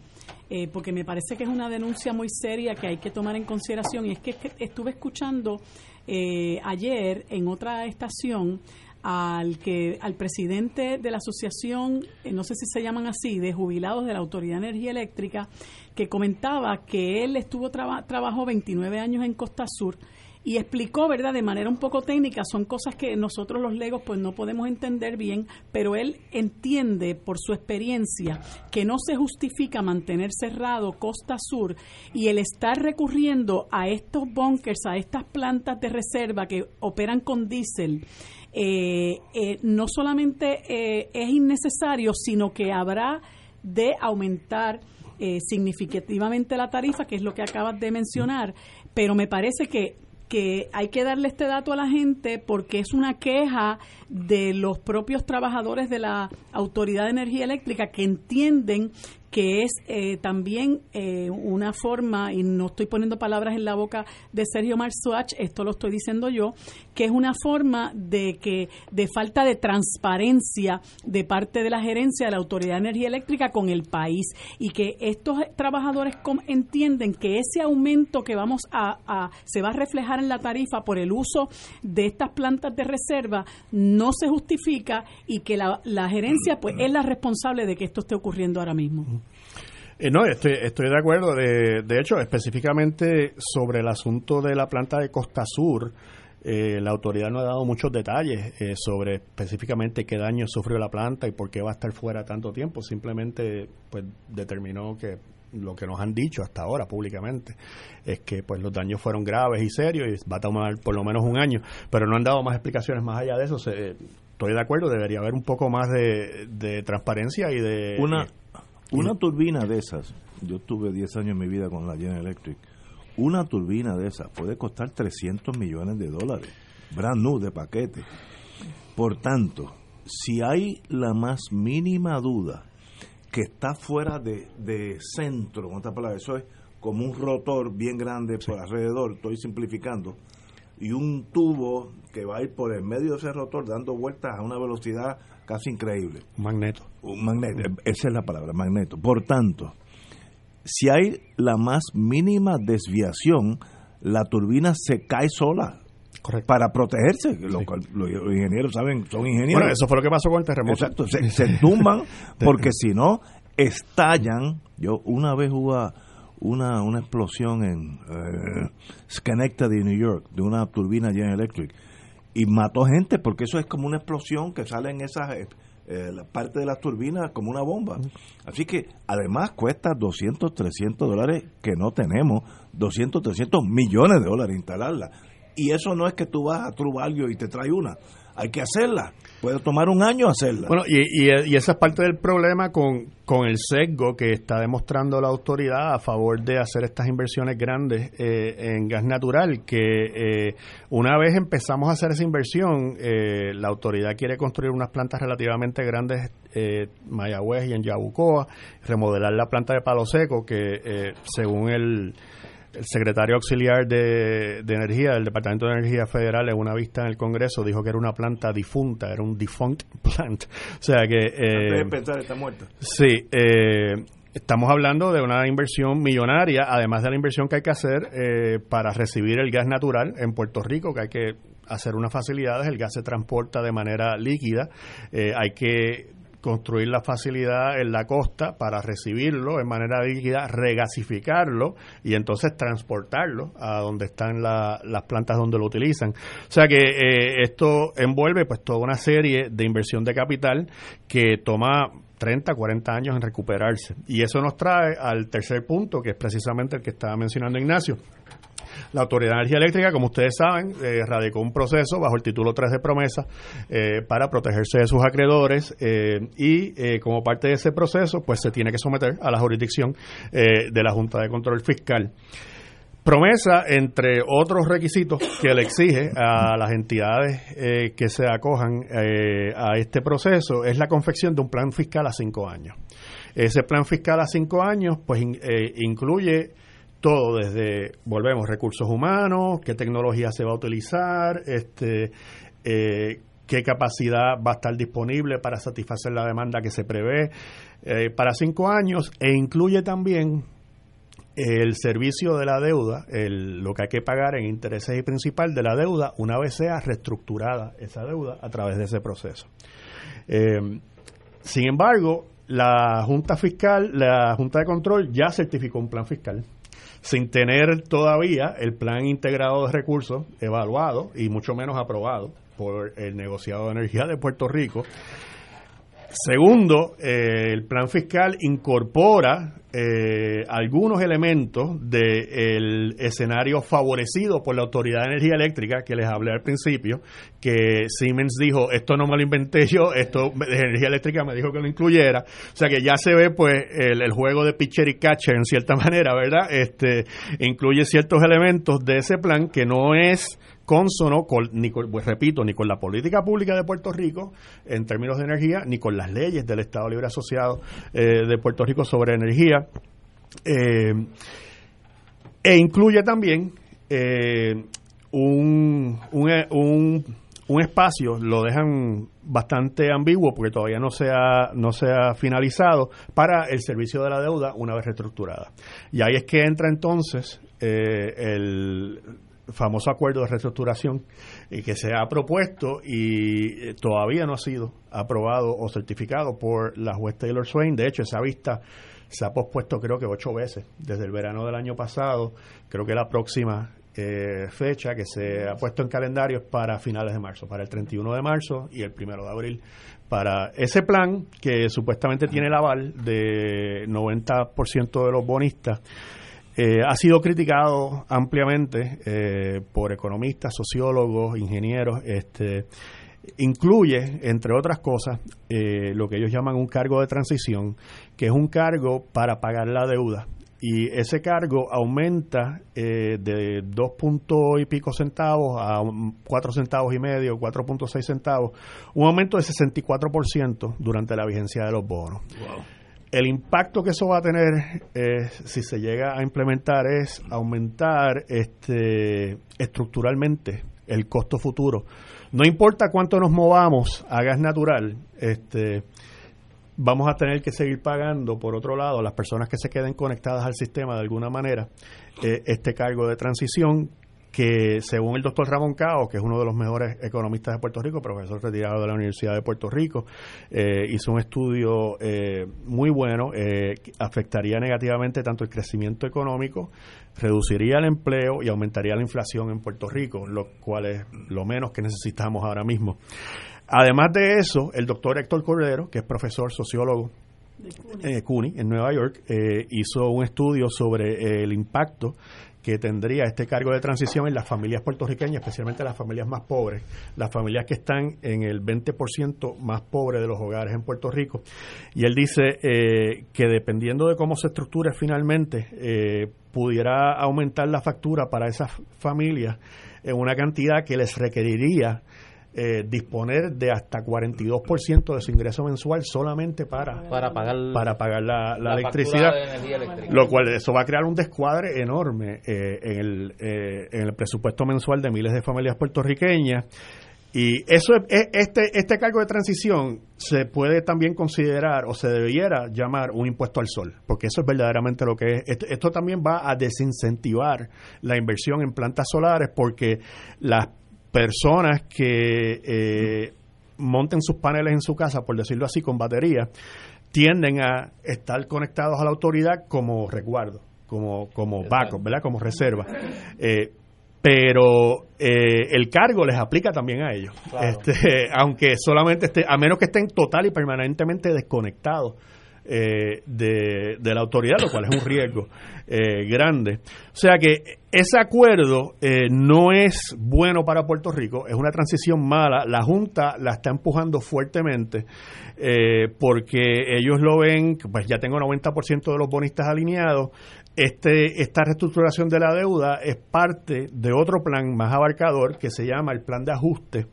eh, porque me parece que es una denuncia muy seria que hay que tomar en consideración y es que, es que estuve escuchando eh, ayer en otra estación al que al presidente de la asociación eh, no sé si se llaman así de jubilados de la Autoridad de Energía Eléctrica que comentaba que él estuvo traba- trabajó 29 años en Costa Sur y explicó, ¿verdad?, de manera un poco técnica, son cosas que nosotros los legos pues no podemos entender bien, pero él entiende por su experiencia que no se justifica mantener cerrado Costa Sur y el estar recurriendo a estos bunkers, a estas plantas de reserva que operan con diésel, eh, eh, no solamente eh, es innecesario, sino que habrá de aumentar eh, significativamente la tarifa, que es lo que acabas de mencionar, pero me parece que que hay que darle este dato a la gente porque es una queja de los propios trabajadores de la Autoridad de Energía Eléctrica que entienden que es eh, también eh, una forma, y no estoy poniendo palabras en la boca de Sergio Marzuach, esto lo estoy diciendo yo, que es una forma de que de falta de transparencia de parte de la gerencia de la Autoridad de Energía Eléctrica con el país y que estos trabajadores entienden que ese aumento que vamos a, a se va a reflejar en la tarifa por el uso de estas plantas de reserva no se justifica y que la, la gerencia pues es la responsable de que esto esté ocurriendo ahora mismo. Eh, no, estoy, estoy de acuerdo. De, de hecho, específicamente sobre el asunto de la planta de Costa Sur, eh, la autoridad no ha dado muchos detalles eh, sobre específicamente qué daño sufrió la planta y por qué va a estar fuera tanto tiempo. Simplemente pues determinó que lo que nos han dicho hasta ahora públicamente es que pues los daños fueron graves y serios y va a tomar por lo menos un año, pero no han dado más explicaciones más allá de eso. Se- estoy de acuerdo, debería haber un poco más de, de transparencia y de Una, una turbina de esas, yo tuve 10 años en mi vida con la General Electric, una turbina de esas puede costar 300 millones de dólares, brand new de paquete. Por tanto, si hay la más mínima duda que está fuera de, de centro, en otras palabras, eso es como un rotor bien grande por alrededor, estoy simplificando, y un tubo que va a ir por el medio de ese rotor dando vueltas a una velocidad casi increíble. Un magneto. Un magneto, esa es la palabra, magneto. Por tanto, si hay la más mínima desviación, la turbina se cae sola. Para protegerse, lo cual los ingenieros saben, son ingenieros. Bueno, eso fue lo que pasó con el terremoto. Exacto, se, se tumban [laughs] porque si no, estallan. Yo una vez hubo una, una explosión en eh, Schenectady, New York, de una turbina General Electric y mató gente porque eso es como una explosión que sale en esa eh, eh, la parte de las turbinas como una bomba. Así que además cuesta 200, 300 dólares que no tenemos, 200, 300 millones de dólares instalarla. Y eso no es que tú vas a Truvalio y te trae una. Hay que hacerla. Puede tomar un año hacerla. Bueno, y, y, esa es parte del problema con, con, el sesgo que está demostrando la autoridad a favor de hacer estas inversiones grandes eh, en gas natural, que eh, una vez empezamos a hacer esa inversión, eh, la autoridad quiere construir unas plantas relativamente grandes en Mayagüez y en Yabucoa, remodelar la planta de Palo Seco, que según el el secretario auxiliar de, Energía del Departamento de Energía Federal en una vista en el Congreso dijo que era una planta difunta, era un defunct [laughs] plant. O sea que... Eh, pensar está muerta. Sí, eh, estamos hablando de una inversión millonaria, además de la inversión que hay que hacer eh, para recibir el gas natural en Puerto Rico, que hay que hacer unas facilidades, el gas se transporta de manera líquida, eh, hay que construir la facilidad en la costa para recibirlo en manera líquida, regasificarlo y entonces transportarlo a donde están las plantas donde lo utilizan. O sea que eh, esto envuelve pues toda una serie de inversión de capital que toma 30, 40 años en recuperarse. Y eso nos trae al tercer punto, que es precisamente el que estaba mencionando Ignacio, la Autoridad de Energía Eléctrica, como ustedes saben, eh, radicó un proceso bajo el título 3 de promesa eh, para protegerse de sus acreedores eh, y como parte de ese proceso, pues se tiene que someter a la jurisdicción de la Junta de Control Fiscal. Promesa, entre otros requisitos que le exige a las entidades que se acojan a este proceso, es la confección de un plan fiscal a cinco años. Ese plan fiscal a cinco años, pues incluye todo desde, volvemos, recursos humanos, qué tecnología se va a utilizar, este, eh, qué capacidad va a estar disponible para satisfacer la demanda que se prevé eh, para cinco años e incluye también el servicio de la deuda, el, lo que hay que pagar en intereses y principal de la deuda una vez sea reestructurada esa deuda a través de ese proceso. Eh, sin embargo, la Junta Fiscal, la Junta de Control ya certificó un plan fiscal sin tener todavía el plan integrado de recursos evaluado y mucho menos aprobado por el negociado de energía de Puerto Rico. Segundo, eh, el plan fiscal incorpora eh, algunos elementos del escenario favorecido por la Autoridad de Energía Eléctrica que les hablé al principio, que Siemens dijo, esto no me lo inventé yo, esto de Energía Eléctrica me dijo que lo incluyera. O sea que ya se ve pues el, el juego de pitcher y catcher en cierta [laughs] manera, ¿verdad? Este incluye ciertos elementos de ese plan que no es consono, con, ni pues, repito, ni con la política pública de Puerto Rico en términos de energía, ni con las leyes del Estado Libre Asociado eh, de Puerto Rico sobre energía. Eh, e incluye también eh, un, un, un, espacio, lo dejan bastante ambiguo porque todavía no se, ha, no se ha finalizado, para el servicio de la deuda una vez reestructurada. Y ahí es que entra entonces el famoso acuerdo de reestructuración y que se ha propuesto y eh, todavía no ha sido aprobado o certificado por la juez Taylor Swain. De hecho, esa vista se ha pospuesto creo que ocho veces desde el verano del año pasado. Creo que la próxima eh, fecha que se ha puesto en calendario es para finales de marzo, para el 31 de marzo y el primero de abril, para ese plan que supuestamente tiene el aval de 90% de los bonistas eh, ha sido criticado ampliamente eh, por economistas, sociólogos, ingenieros. Este, incluye, entre otras cosas, eh, lo que ellos llaman un cargo de transición, que es un cargo para pagar la deuda y ese cargo aumenta eh, de dos puntos y pico centavos a cuatro centavos y medio, 4.6 centavos, un aumento de 64% durante la vigencia de los bonos. El impacto que eso va a tener, eh, si se llega a implementar, es aumentar este, estructuralmente el costo futuro. No importa cuánto nos movamos a gas natural, este, vamos a tener que seguir pagando, por otro lado, las personas que se queden conectadas al sistema de alguna manera, eh, este cargo de transición que según el doctor Ramón Cao, que es uno de los mejores economistas de Puerto Rico, profesor retirado de la Universidad de Puerto Rico, eh, hizo un estudio eh, muy bueno, que afectaría negativamente tanto el crecimiento económico, reduciría el empleo y aumentaría la inflación en Puerto Rico, lo cual es lo menos que necesitamos ahora mismo. Además de eso, el doctor Héctor Cordero, que es profesor sociólogo en CUNY, en Nueva York, eh, hizo un estudio sobre eh, el impacto que tendría este cargo de transición en las familias puertorriqueñas, especialmente las familias más pobres, las familias que están en el 20% más pobre de los hogares en Puerto Rico. Y él dice eh, que dependiendo de cómo se estructure finalmente, pudiera aumentar la factura para esas familias en una cantidad que les requeriría eh, disponer de hasta 42% de su ingreso mensual solamente para, para pagar, para pagar la, electricidad, lo cual eso va a crear un descuadre enorme eh, en, el, eh, en el presupuesto mensual de miles de familias puertorriqueñas. Y eso es, este, este cargo de transición se puede también considerar o se debiera llamar un impuesto al sol, porque eso es verdaderamente lo que es. Esto, esto también va a desincentivar la inversión en plantas solares porque las personas que eh, monten sus paneles en su casa, por decirlo así, con batería, tienden a estar conectados a la autoridad como resguardo, como, como backup, ¿verdad? Como reserva. Eh, pero eh, el cargo les aplica también a ellos, este, [laughs] aunque solamente esté, a menos que estén total y permanentemente desconectados eh, de, la autoridad, lo cual es un riesgo eh, grande. O sea que ese acuerdo eh, no es bueno para Puerto Rico, es una transición mala. La Junta la está empujando fuertemente porque ellos lo ven, pues ya tengo 90% de los bonistas alineados. Este, esta reestructuración de la deuda es parte de otro plan más abarcador que se llama el plan de ajuste,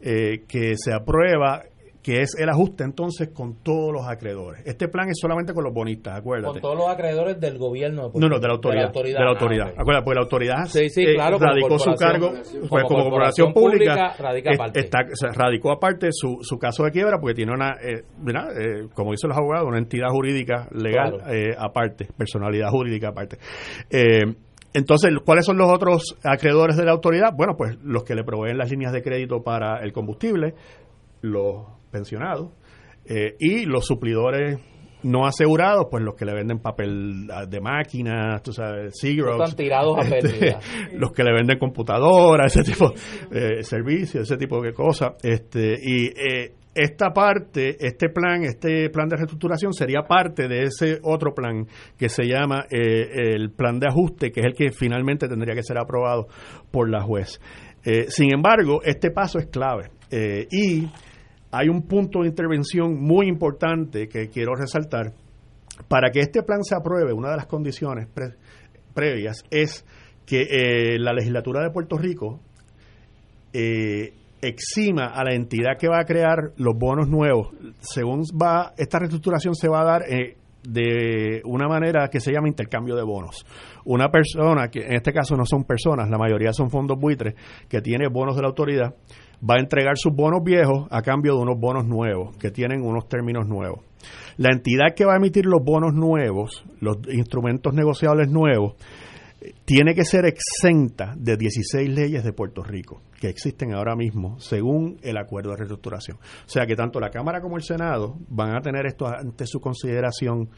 que se aprueba que es el ajuste entonces con todos los acreedores. Este plan es solamente con los bonistas, acuérdate. Con todos los acreedores del gobierno. no, no, de la autoridad. De la autoridad. Ah, Acuérdate, porque la autoridad sí, sí, claro, radicó su cargo, pues como, corporación, pública, radica aparte. Está, radicó aparte su, su caso de quiebra porque tiene una, eh, eh, como dicen los abogados, una entidad jurídica legal eh, aparte, personalidad jurídica aparte. Entonces, ¿cuáles son los otros acreedores de la autoridad? Bueno, pues los que le proveen las líneas de crédito para el combustible, los pensionados, eh, y los suplidores no asegurados, pues los que le venden papel de máquinas, tú sabes, Están tirados a este, [laughs] los que le venden computadoras, ese tipo de eh, servicios, ese tipo de cosas. Este, y eh, esta parte, este plan, este plan de reestructuración sería parte de ese otro plan que se llama el plan de ajuste, que es el que finalmente tendría que ser aprobado por la juez. sin embargo, este paso es clave. y hay un punto de intervención muy importante que quiero resaltar. Para que este plan se apruebe, una de las condiciones previas es que eh, la legislatura de Puerto Rico eh, exima a la entidad que va a crear los bonos nuevos. Según va, esta reestructuración se va a dar eh, de una manera que se llama intercambio de bonos. Una persona, que en este caso no son personas, la mayoría son fondos buitres, que tiene bonos de la autoridad, va a entregar sus bonos viejos a cambio de unos bonos nuevos, que tienen unos términos nuevos. La entidad que va a emitir los bonos nuevos, los instrumentos negociables nuevos, tiene que ser exenta de 16 leyes de Puerto Rico que existen ahora mismo según el acuerdo de reestructuración. O sea que tanto la Cámara como el Senado van a tener esto ante su consideración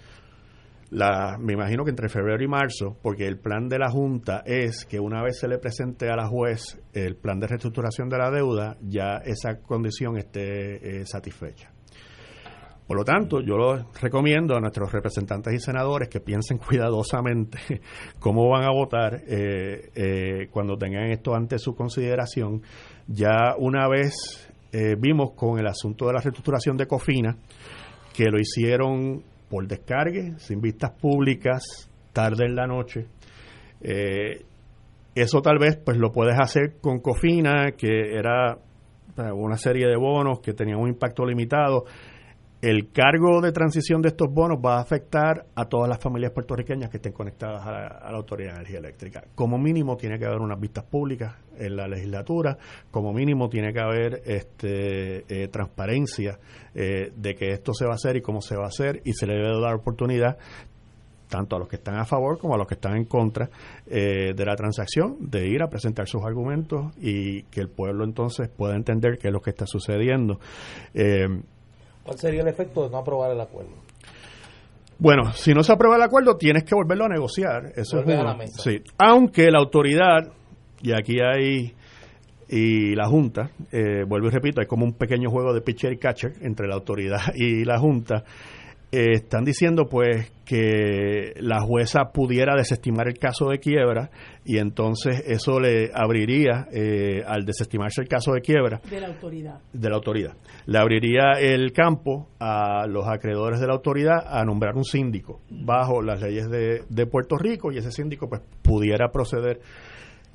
la, me imagino que entre febrero y marzo, porque el plan de la Junta es que una vez se le presente a la juez el plan de reestructuración de la deuda, ya esa condición esté eh, satisfecha. Por lo tanto, yo lo recomiendo a nuestros representantes y senadores que piensen [laughs] cuidadosamente cómo van a votar eh, eh, cuando tengan esto ante su consideración. Ya una vez vimos con el asunto de la reestructuración de Cofina, que lo hicieron por descargue, sin vistas públicas, tarde en la noche. Eh, eso tal vez pues lo puedes hacer con Cofina, que era eh, una serie de bonos que tenían un impacto limitado. El cargo de transición de estos bonos va a afectar a todas las familias puertorriqueñas que estén conectadas a la, Autoridad de Energía Eléctrica. Como mínimo tiene que haber unas vistas públicas en la legislatura, como mínimo tiene que haber este, eh, transparencia eh, de que esto se va a hacer y cómo se va a hacer y se le debe dar oportunidad tanto a los que están a favor como a los que están en contra eh, de la transacción, de ir a presentar sus argumentos y que el pueblo entonces pueda entender qué es lo que está sucediendo. ¿Cuál sería el efecto de no aprobar el acuerdo? bueno, si no se aprueba el acuerdo, tienes que volverlo a negociar. Eso Vuelve es a uno. la mesa. Sí. Aunque la autoridad, y aquí hay, y la Junta, eh, vuelvo y repito, hay como un pequeño juego de pitcher y catcher entre la autoridad [laughs] y la Junta. Eh, están diciendo pues que la jueza pudiera desestimar el caso de quiebra y entonces eso le abriría, eh, al desestimarse el caso de quiebra, de la autoridad. de la autoridad. Le abriría el campo a los acreedores de la autoridad a nombrar un síndico bajo las leyes de, de Puerto Rico y ese síndico pues pudiera proceder.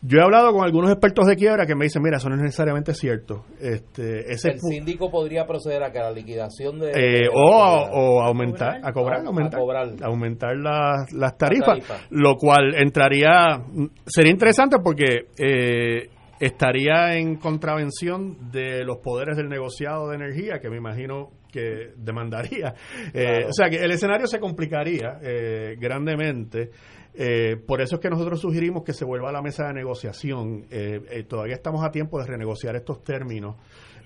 Yo he hablado con algunos expertos de quiebra que me dicen, mira, eso no es necesariamente cierto. Este, ese El síndico podría proceder a que la liquidación de... eh, o, aumentar, a cobrar, A- a aumentar, cobrar. aumentar las, las tarifas, tarifa. lo cual entraría, sería interesante porque eh, estaría en contravención de los poderes del negociado de energía, que me imagino que demandaría. Eh, Claro. O sea que el escenario se complicaría eh, grandemente. Eh, por eso es que nosotros sugerimos que se vuelva a la mesa de negociación. Eh, eh, todavía estamos a tiempo de renegociar estos términos.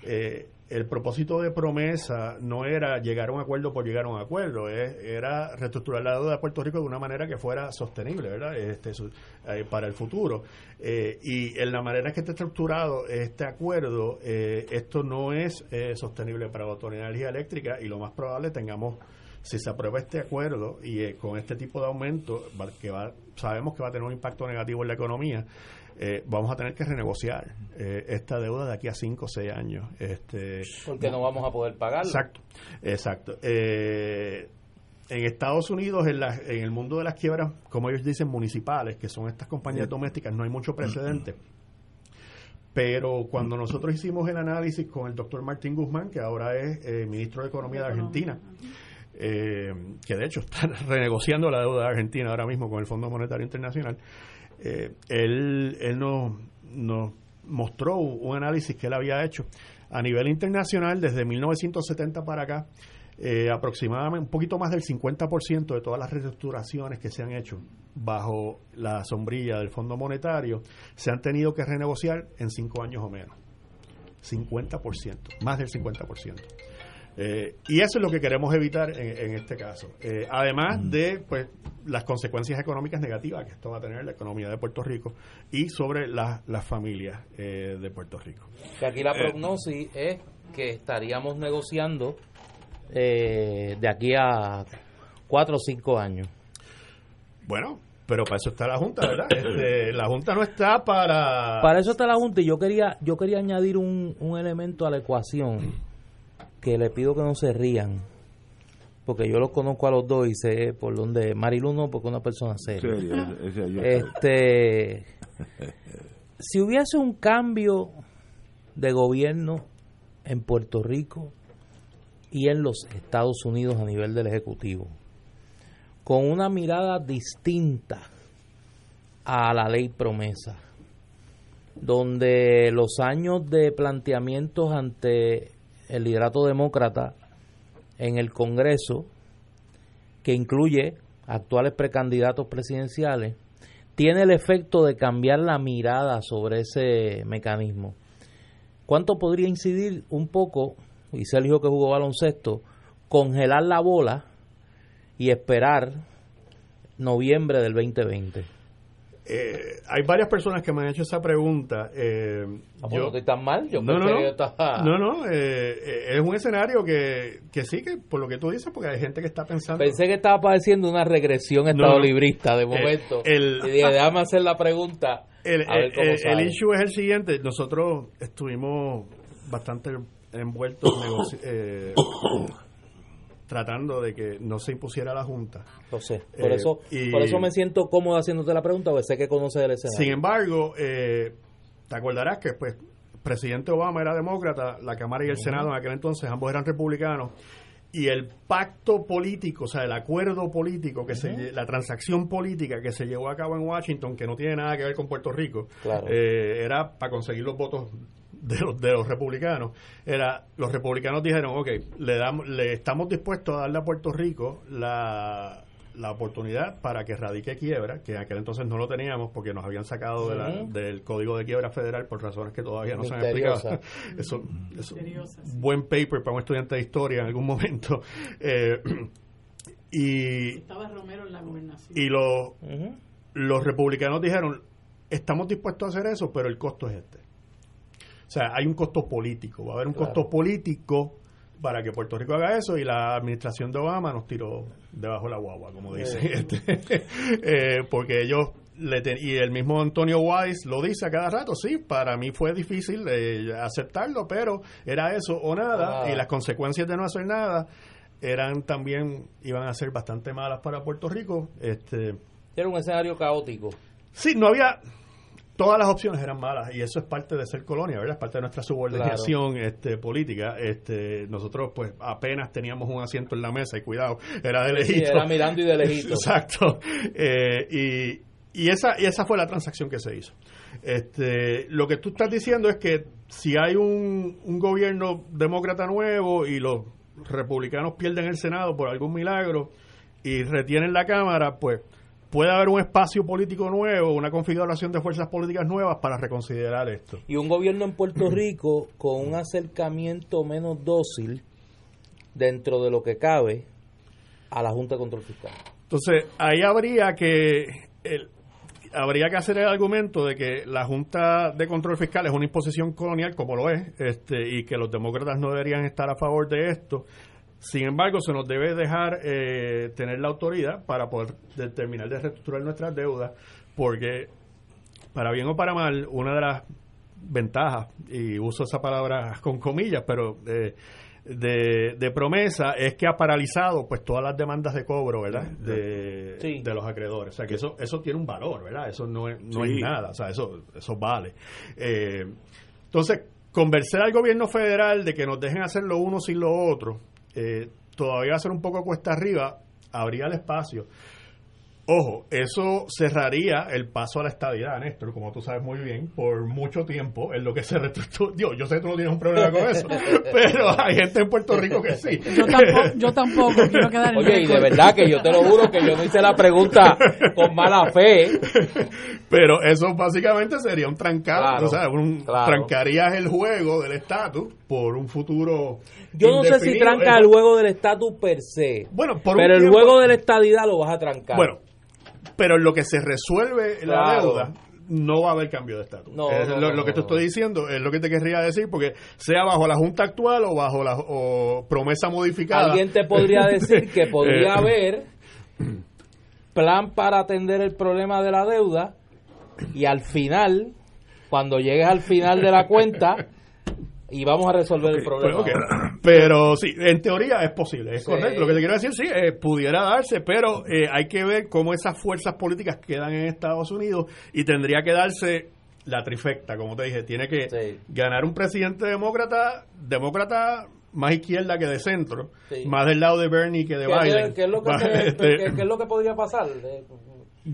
Eh, el propósito de promesa no era llegar a un acuerdo por llegar a un acuerdo, era reestructurar la deuda de Puerto Rico de una manera que fuera sostenible, ¿verdad? Este, para el futuro. Y en la manera que está estructurado este acuerdo, esto no es sostenible para la Autoridad Energía Eléctrica y lo más probable tengamos si se aprueba este acuerdo y eh, con este tipo de aumento va- que va, sabemos que va a tener un impacto negativo en la economía, eh, vamos a tener que renegociar eh, esta deuda de aquí a 5 o 6 años. Este, Porque no vamos a poder pagarla. Exacto, exacto. Eh, en Estados Unidos, en, la- en el mundo de las quiebras, como ellos dicen, municipales, que son estas compañías domésticas, no hay mucho precedente. Pero cuando nosotros hicimos el análisis con el doctor Martín Guzmán, que ahora es eh, ministro de Economía de Argentina, eh, que de hecho está [laughs] renegociando la deuda de Argentina ahora mismo con el Fondo Monetario Internacional, eh, él, él nos, nos mostró un análisis que él había hecho a nivel internacional desde 1970 para acá. eh, aproximadamente un poquito más del 50% de todas las reestructuraciones que se han hecho bajo la sombrilla del Fondo Monetario se han tenido que renegociar en cinco años o menos. 50%, más del 50%. Eh, y eso es lo que queremos evitar en, en este caso. Eh, además de pues las consecuencias económicas negativas que esto va a tener en la economía de Puerto Rico y sobre la- las familias eh, de Puerto Rico. Que aquí la Eh, prognosis es que estaríamos negociando eh, de aquí a cuatro o cinco años. Bueno, pero para eso está la Junta, ¿verdad? Este, la Junta no está para... Para eso está la Junta y yo quería, yo quería añadir un, un elemento a la ecuación que le pido que no se rían. Porque yo los conozco a los dos y sé por dónde. Marilu no, porque es una persona seria. Serio, yo- Este, [laughs] si hubiese un cambio de gobierno en Puerto Rico y en los Estados Unidos a nivel del Ejecutivo, con una mirada distinta a la ley promesa, donde los años de planteamientos ante el liderato demócrata en el Congreso, que incluye actuales precandidatos presidenciales, tiene el efecto de cambiar la mirada sobre ese mecanismo. ¿Cuánto podría incidir un poco, y Sergio que jugó baloncesto, congelar la bola y esperar noviembre del 2020? Eh, hay varias personas que me han hecho esa pregunta. Eh, no estoy tan mal, yo no, no, no, yo estaba- no, no, eh, eh, es un escenario que, que sí, que por lo que tú dices, porque hay gente que está pensando... Pensé que estaba padeciendo una regresión estadolibrista de Eh, momento. el- y dije, déjame hacer la pregunta. El, el- el- sale. el issue es el siguiente. Nosotros estuvimos bastante envueltos eh, tratando de que no se impusiera la Junta. Lo sé. Por, Eh, eso, y- por eso me siento cómodo haciéndote la pregunta, porque sé que conoces el escenario. Sin embargo, eh, te acordarás que pues el presidente Obama era demócrata, la Cámara y el Senado en aquel entonces ambos eran republicanos y el pacto político, o sea, el acuerdo político que se la transacción política que se llevó a cabo en Washington que no tiene nada que ver con Puerto Rico, Claro. eh, era para conseguir los votos de los, de los republicanos era los republicanos dijeron ok le damos le estamos dispuestos a darle a Puerto Rico la la oportunidad para que radique quiebra, que en aquel entonces no lo teníamos porque nos habían sacado de la- del código de quiebra federal por razones que todavía no se han explicado. [laughs] Eso, eso sí. buen paper para un estudiante de historia en algún momento. [laughs] Eh, y Estaba Romero en la gobernación. y los, los republicanos dijeron, estamos dispuestos a hacer eso, pero el costo es este. O sea, hay un costo político, va a haber un Claro. costo político para que Puerto Rico haga eso y la administración de Obama nos tiró debajo de la guagua, como dicen. [laughs] Este, eh, porque ellos, le ten- y el mismo Antonio Wise lo dice a cada rato, sí, para mí fue difícil eh, aceptarlo, pero era eso o nada, nada. y las consecuencias de no hacer nada eran también, iban a ser bastante malas para Puerto Rico. Este, Era un escenario caótico. Sí, no había. Todas las opciones eran malas y eso es parte de ser colonia, ¿verdad? Es parte de nuestra subordinación este, política. Este, nosotros, pues, apenas teníamos un asiento en la mesa y cuidado, era de Sí, lejito. era mirando y de lejito. [laughs] Exacto. Eh, y, y esa y esa fue la transacción que se hizo. Este, lo que tú estás diciendo es que si hay un, un gobierno demócrata nuevo y los republicanos pierden el Senado por algún milagro y retienen la Cámara, pues puede haber un espacio político nuevo, una configuración de fuerzas políticas nuevas para reconsiderar esto. Y un gobierno en Puerto [clears throat] Rico con un acercamiento menos dócil dentro de lo que cabe a la Junta de Control Fiscal. Entonces, ahí habría que el- habría que hacer el argumento de que la Junta de Control Fiscal es una imposición colonial, como lo es, este, y que los demócratas no deberían estar a favor de esto. Sin embargo, se nos debe dejar eh, tener la autoridad para poder determinar de reestructurar nuestras deudas, porque para bien o para mal, una de las ventajas, y uso esa palabra [laughs] con comillas, pero eh, de, de promesa es que ha paralizado pues todas las demandas de cobro, ¿verdad? De, Sí. de los acreedores. O sea, que eso, eso tiene un valor, ¿verdad? Eso no es, no Sí. es nada, o sea, eso, eso vale. Eh, entonces, convencer al gobierno federal de que nos dejen hacer lo uno sin lo otro, eh, todavía va a ser un poco cuesta arriba, habría el espacio. Ojo, eso cerraría el paso a la estabilidad, Néstor, como tú sabes muy bien, por mucho tiempo, en lo que se reestructura. Dios, yo sé que tú no tienes un problema con eso, [laughs] pero hay gente en Puerto Rico que sí. Yo tampoco, yo tampoco quiero quedar en [laughs] Oye, y de verdad que yo te lo juro que yo no hice la pregunta con mala fe. [laughs] Pero eso básicamente sería un trancado, Claro, o sea, un, claro. trancarías el juego del estatus por un futuro. Yo no sé si tranca el juego del estatus per se. Bueno, por un pero el tiempo- juego de la estadidad lo vas a trancar. Bueno, pero en lo que se resuelve la Claro. deuda, no va a haber cambio de estatus. No, Es no, lo, no, lo que te estoy diciendo es lo que te querría decir, porque sea bajo la Junta actual o bajo la o promesa modificada. Alguien te podría [laughs] decir que podría Eh, haber plan para atender el problema de la deuda y al final, cuando llegues al final de la cuenta, [laughs] y vamos a resolver el problema. Pues. [clears throat] Pero sí, en teoría es posible, es Sí. correcto. Lo que te quiero decir, sí, eh, pudiera darse, pero eh, hay que ver cómo esas fuerzas políticas quedan en Estados Unidos y tendría que darse la trifecta, como te dije, tiene que Sí. ganar un presidente demócrata, democrata más izquierda que de centro, Sí. más del lado de Bernie que de ¿Qué, Biden. qué es lo que [laughs] este, qué- qué es lo que podría pasar?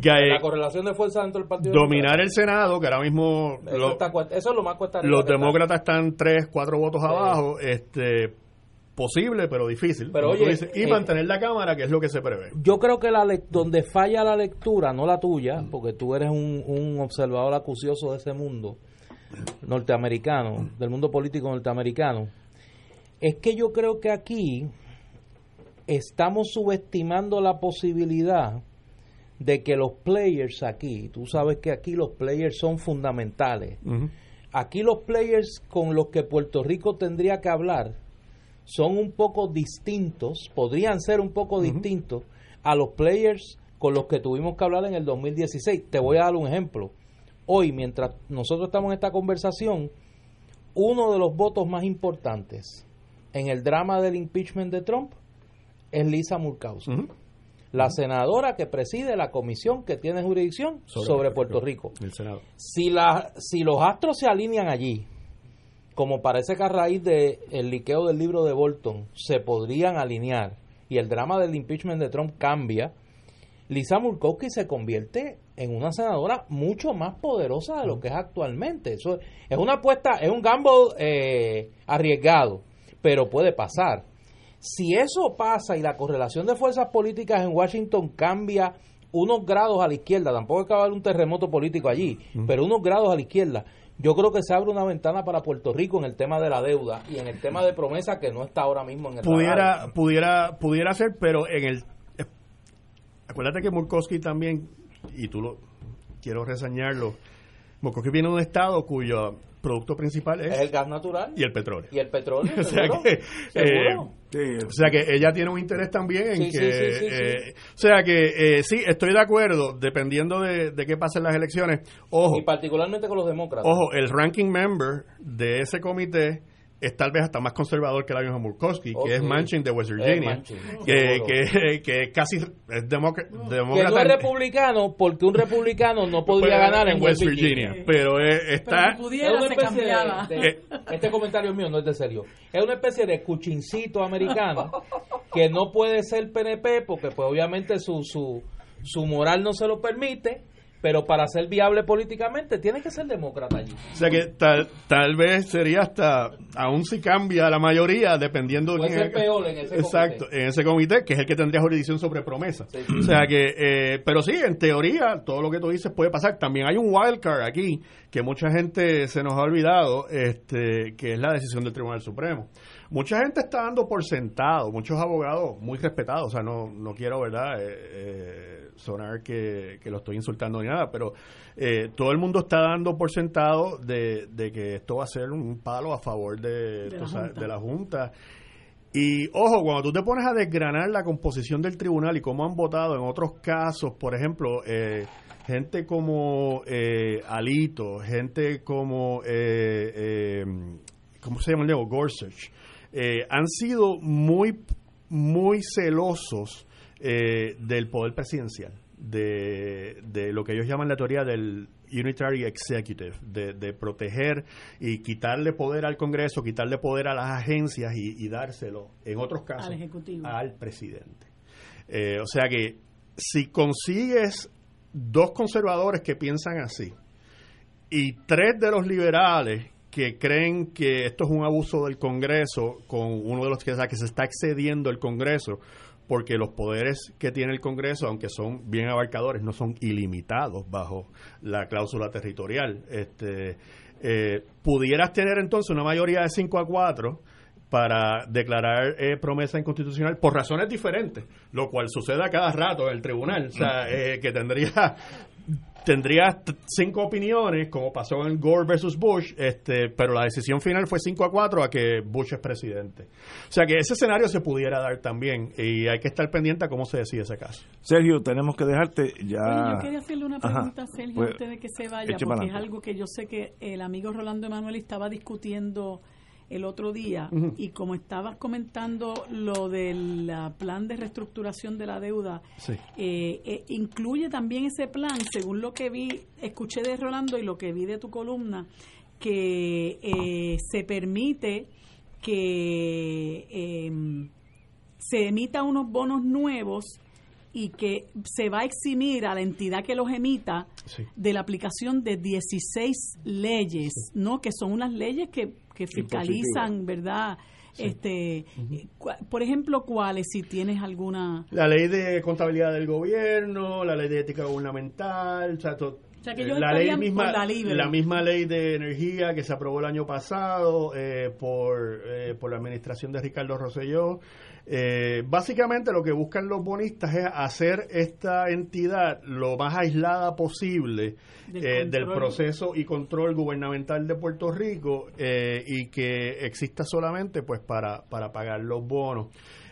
La correlación de fuerza dentro del partido. dominar el Senado, que ahora mismo Eso, lo- está cuesta- eso es lo más cuesta los está. demócratas están tres, cuatro votos Sí. abajo, este posible pero difícil. Pero oye, dices, y eh, mantener la cámara, que es lo que se prevé. Yo creo que la donde falla la lectura, no la tuya, porque tú eres un, un observador acucioso de ese mundo norteamericano, del mundo político norteamericano, es que yo creo que aquí estamos subestimando la posibilidad de que los players aquí, tú sabes que aquí los players son fundamentales, aquí los players con los que Puerto Rico tendría que hablar son un poco distintos, podrían ser un poco distintos a los players con los que tuvimos que hablar en el 2016. Te voy a dar un ejemplo. Hoy, mientras nosotros estamos en esta conversación, uno de los votos más importantes en el drama del impeachment de Trump es Lisa Murkowski, la senadora que preside la comisión que tiene jurisdicción sobre, Puerto Rico. El Senado. Si, la, si los astros se alinean allí, como parece que a raíz del el liqueo del libro de Bolton se podrían alinear y el drama del impeachment de Trump cambia, Lisa Murkowski se convierte en una senadora mucho más poderosa de lo que es actualmente. Eso es una apuesta, es un gamble eh, arriesgado, pero puede pasar. Si eso pasa y la correlación de fuerzas políticas en Washington cambia unos grados a la izquierda, tampoco es que va a haber un terremoto político allí, pero unos grados a la izquierda, yo creo que se abre una ventana para Puerto Rico en el tema de la deuda y en el tema de promesa que no está ahora mismo en el pudiera radar. pudiera pudiera ser pero en el eh, acuérdate que Murkowski también y tú lo quiero reseñarlo Murkowski viene de un estado cuyo producto principal es, es el gas natural. y el petróleo. Y el petróleo [laughs] o sea que eh, o sea que ella tiene un interés también en Sí, que sí, sí, sí. eh, o sea que eh, sí estoy de acuerdo dependiendo de, de qué pasen las elecciones. Ojo. Y particularmente con los demócratas. Ojo, el ranking member de ese comité es tal vez hasta más conservador que la misma Murkowski, que es Manchin de West Es Virginia, que, que, que casi es demócrata. que no es republicano porque un republicano no podría Puede ganar en West Virginia, pero eh, Pero está... si pudiera, se cambiaba. de- de- este comentario mío no es de serio. Es una especie de cuchincito americano que no puede ser PNP porque pues obviamente su, su, su moral no se lo permite, pero para ser viable políticamente tiene que ser demócrata allí. O sea que tal, tal vez sería hasta, aún si cambia la mayoría, dependiendo Puede quién ser es- peor en ese Exacto, en ese comité, que es el que tendría jurisdicción sobre promesa. Sí, sí. O sea que, eh, pero sí, en teoría, todo lo que tú dices puede pasar. También hay un wild card aquí, que mucha gente se nos ha olvidado, este, que es la decisión del Tribunal Supremo. Mucha gente está dando por sentado, muchos abogados muy respetados, o sea, no, no quiero, ¿verdad?, eh, eh, sonar que, que lo estoy insultando ni nada, pero eh, todo el mundo está dando por sentado de, de que esto va a ser un palo a favor de, De la sabes, Junta. de la Junta. Y ojo, cuando tú te pones a desgranar la composición del tribunal y cómo han votado en otros casos, por ejemplo, eh, gente como eh, Alito, gente como, eh, eh, ¿cómo se llama el? Gorsuch, eh, han sido muy, muy celosos eh, del poder presidencial, de, de lo que ellos llaman la teoría del unitary executive, de, de proteger y quitarle poder al Congreso, quitarle poder a las agencias y, y dárselo, en otros casos, Al Ejecutivo. al presidente. Eh, o sea que si consigues dos conservadores que piensan así y tres de los liberales que creen que esto es un abuso del Congreso con uno de los que, o sea, que se está excediendo el Congreso porque los poderes que tiene el Congreso, aunque son bien abarcadores, no son ilimitados bajo la cláusula territorial. Este, eh, pudieras tener entonces una mayoría de 5 a 4 para declarar eh, promesa inconstitucional por razones diferentes, lo cual sucede a cada rato en el tribunal, o sea, eh, que tendría tendría t- cinco opiniones, como pasó en Gore versus Bush, este, pero la decisión final fue 5 a 4 a que Bush es presidente. O sea que ese escenario se pudiera dar también y hay que estar pendiente a cómo se decide ese caso. Sergio, tenemos que dejarte ya. Yo quería hacerle una Ajá. pregunta a Sergio Pues, antes de que se vaya, porque es algo que yo sé que el amigo Rolando Emanuel estaba discutiendo el otro día y como estabas comentando lo del ah, plan de reestructuración de la deuda, Sí. eh, eh, incluye también ese plan, según lo que vi, escuché de Rolando y lo que vi de tu columna, que eh, se permite que em, se emita unos bonos nuevos y que se va a eximir a la entidad que los emita Sí. de la aplicación de 16 leyes, ¿no? Que son unas leyes que, que fiscalizan, ¿verdad? Este, eh, por ejemplo, ¿cuáles? Si tienes alguna... La ley de contabilidad del gobierno, la ley de ética gubernamental, o sea, to- O sea, que ellos la ley misma, la libre. misma ley de energía que se aprobó el año pasado eh, por, eh, por la administración de Ricardo Rosselló. Eh, básicamente lo que buscan los bonistas es hacer esta entidad lo más aislada posible Del eh, del proceso y control gubernamental de Puerto Rico eh, y que exista solamente pues para, para pagar los bonos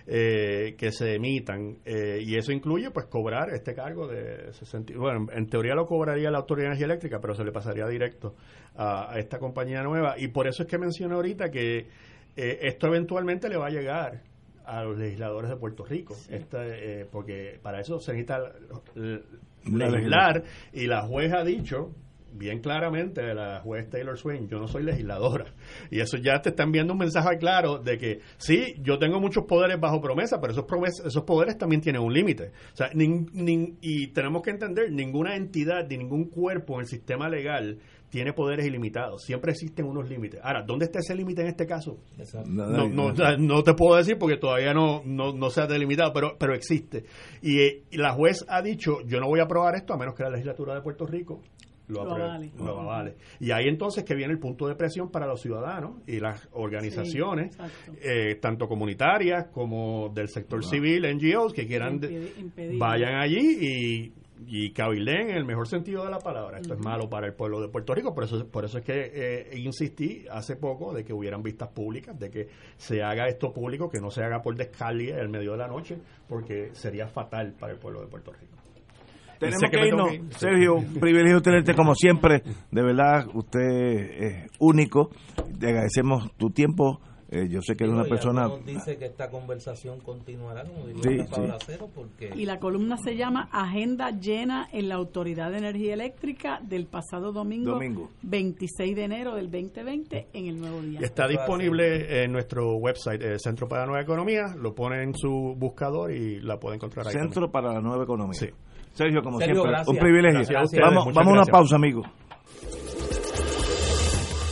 eh, que se emitan. Eh, y eso incluye pues cobrar este cargo de 60 bueno en teoría lo cobraría la autoridad de energía eléctrica pero se le pasaría directo a, a esta compañía nueva. Y por eso es que mencioné ahorita que eh, esto eventualmente le va a llegar a los legisladores de Puerto Rico, Esta, eh, porque para eso se necesita legislar y la juez ha dicho bien claramente, la juez Taylor Swain, yo no soy legisladora. Y eso ya te está enviando un mensaje claro de que sí, yo tengo muchos poderes bajo promesa, pero esos, esos poderes también tienen un límite. O sea, nin- nin- y tenemos que entender, ninguna entidad ni ningún cuerpo en el sistema legal tiene poderes ilimitados. Siempre existen unos límites. Ahora, ¿dónde está ese límite en este caso? No, no, te puedo decir porque todavía no, no, no se ha delimitado, pero, pero existe. Y, eh, y la juez ha dicho, yo no voy a aprobar esto a menos que la legislatura de Puerto Rico lo, Lo apruebe, avale. lo avale. Y ahí entonces que viene el punto de presión para los ciudadanos y las organizaciones, Sí, eh, tanto comunitarias como del sector civil, NGOs, que quieran, impedir. vayan allí y, y cabilden en el mejor sentido de la palabra. Esto es malo para el pueblo de Puerto Rico, por eso, por eso es que eh, insistí hace poco de que hubieran vistas públicas, de que se haga esto público, que no se haga por descarga en el medio de la noche, porque sería fatal para el pueblo de Puerto Rico. Tenemos que que irnos. ir. Sergio, un privilegio tenerte como siempre. De verdad, usted es único. Te agradecemos tu tiempo. Eh, yo sé que eres una persona. dice que esta conversación continuará, como diría Sí, porque Y la columna se llama Agenda llena en la Autoridad de Energía Eléctrica del pasado domingo, Domingo. 26 de enero del 2020 en el Nuevo Día. Y está disponible en nuestro website, eh, Centro para la Nueva Economía, lo pone en su buscador y la puede encontrar ahí. Centro para la Nueva Economía. Sí. Sergio, como Sergio, siempre, gracias. un privilegio. Gracias a ustedes, vamos vamos a una gracias. pausa, amigos.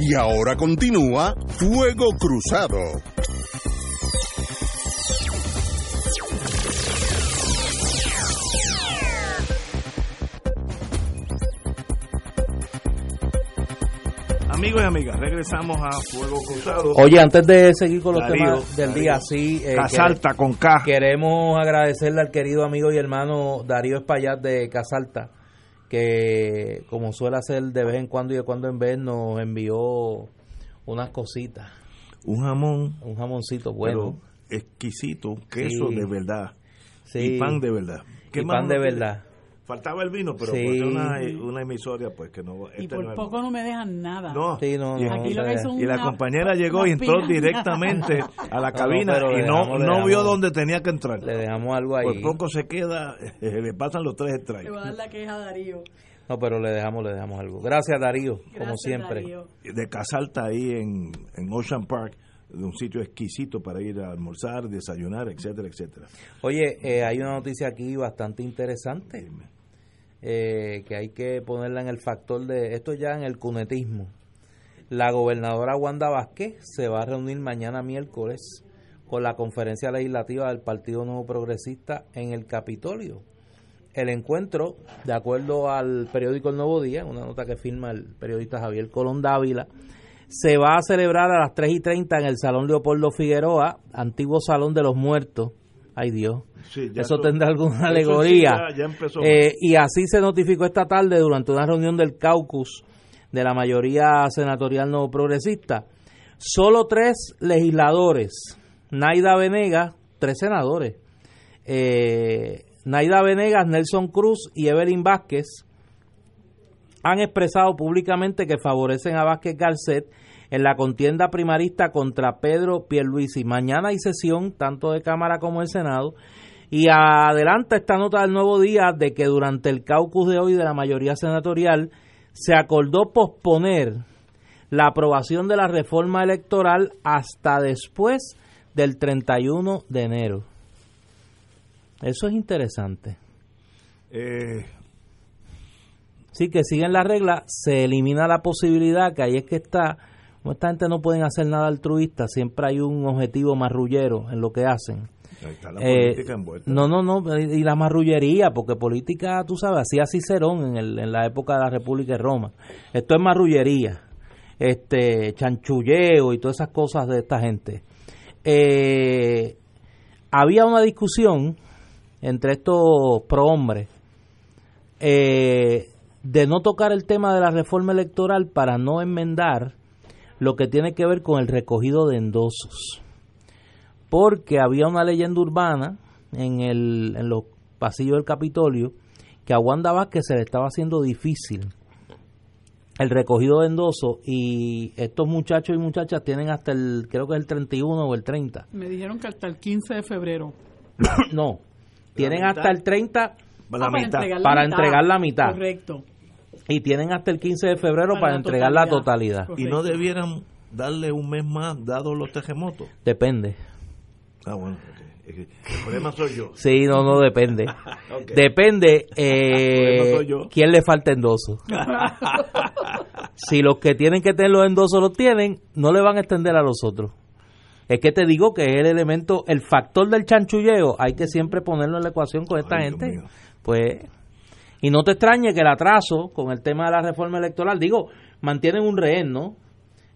Y ahora continúa Fuego Cruzado. Amigos y amigas, regresamos a Fuego Cruzado. Oye, antes de seguir con los Darío, temas del Darío. día, sí. eh, Casalta con K. Queremos agradecerle al querido amigo y hermano Darío Espaillat de Casalta, que como suele hacer de vez en cuando y de cuando en vez nos envió unas cositas. Un jamón. Un jamoncito bueno. Pero exquisito, queso Sí. de verdad. Sí. Y pan de verdad. Y pan de verdad. Faltaba el vino, pero Sí. pues una, una emisora pues que no... Y este por no poco no me dejan nada. No, Sí, no, y, no, Aquí lo que hizo y la una- compañera llegó y entró directamente [laughs] a la No, no, cabina le y no, dejamos- le no vio dónde tenía que entrar. Le dejamos algo ahí. Por poco se queda, [laughs] le pasan los tres Le strikes. voy a dar la queja a Darío. No, pero le dejamos, le dejamos algo. Gracias, Darío, como Gracias, siempre. Darío. De Casalta ahí en, en Ocean Park, de un sitio exquisito para ir a almorzar, desayunar, etcétera, etcétera. Oye, eh, hay una noticia aquí bastante interesante eh, que hay que ponerla en el factor de esto ya en el cunetismo. La gobernadora Wanda Vázquez se va a reunir mañana miércoles con la conferencia legislativa del Partido Nuevo Progresista en el Capitolio. El encuentro, de acuerdo al periódico El Nuevo Día, una nota que firma el periodista Javier Colón Dávila, se va a celebrar a las 3 y 30 en el Salón Leopoldo Figueroa, antiguo Salón de los Muertos. Ay Dios, Sí, eso tendrá alguna sí alegoría. ya- ya empezó. Eh, y así se notificó esta tarde durante una reunión del caucus de la mayoría senatorial no progresista. Solo tres legisladores, Naida Venegas, tres senadores, eh, Naida Venegas, Nelson Cruz y Evelyn Vázquez, han expresado públicamente que favorecen a Vázquez Garcet en la contienda primarista contra Pedro Pierluisi. Mañana hay sesión tanto de Cámara como del Senado y adelanta esta nota del nuevo día de que durante el caucus de hoy de la mayoría senatorial se acordó posponer la aprobación de la reforma electoral hasta después del 31 de enero. Eso es interesante. Eh, Sí, que siguen la regla, se elimina la posibilidad que ahí es que está, como esta gente no pueden hacer nada altruista, siempre hay un objetivo marrullero en lo que hacen. ahí está la Eh, política envuelta. no, no, no, y y la marrullería, porque política, tú sabes, hacía Cicerón en, el, en la época de la República de Roma. Esto es marrullería, este, chanchulleo y todas esas cosas de esta gente. Eh, había una discusión entre estos prohombres eh, de no tocar el tema de la reforma electoral para no enmendar lo que tiene que ver con el recogido de endosos porque había una leyenda urbana en, el, en los pasillos del Capitolio que a Wanda Vázquez se le estaba haciendo difícil el recogido de endosos y estos muchachos y muchachas tienen hasta el, creo que es el 31 o el 30. Me dijeron que hasta el 15 de febrero. [coughs] no, tienen hasta el 30 Ah, para entregar la para mitad. entregar la mitad. Correcto. Y tienen hasta el 15 de febrero para, Para la entregar la totalidad. y no debieran darle un mes más dados los terremotos. Depende. Ah, bueno, el problema soy yo. Sí, no, no depende. [laughs] Depende [laughs] eh, quién le falta endoso. [laughs] si los que tienen que tener los endosos los tienen, no le van a extender a los otros. Es que te digo que es el elemento, el factor del chanchulleo, hay que siempre ponerlo en la ecuación con esta Ay, gente. Pues, y no te extrañe que el atraso con el tema de la reforma electoral, digo, mantienen un rehén, ¿no?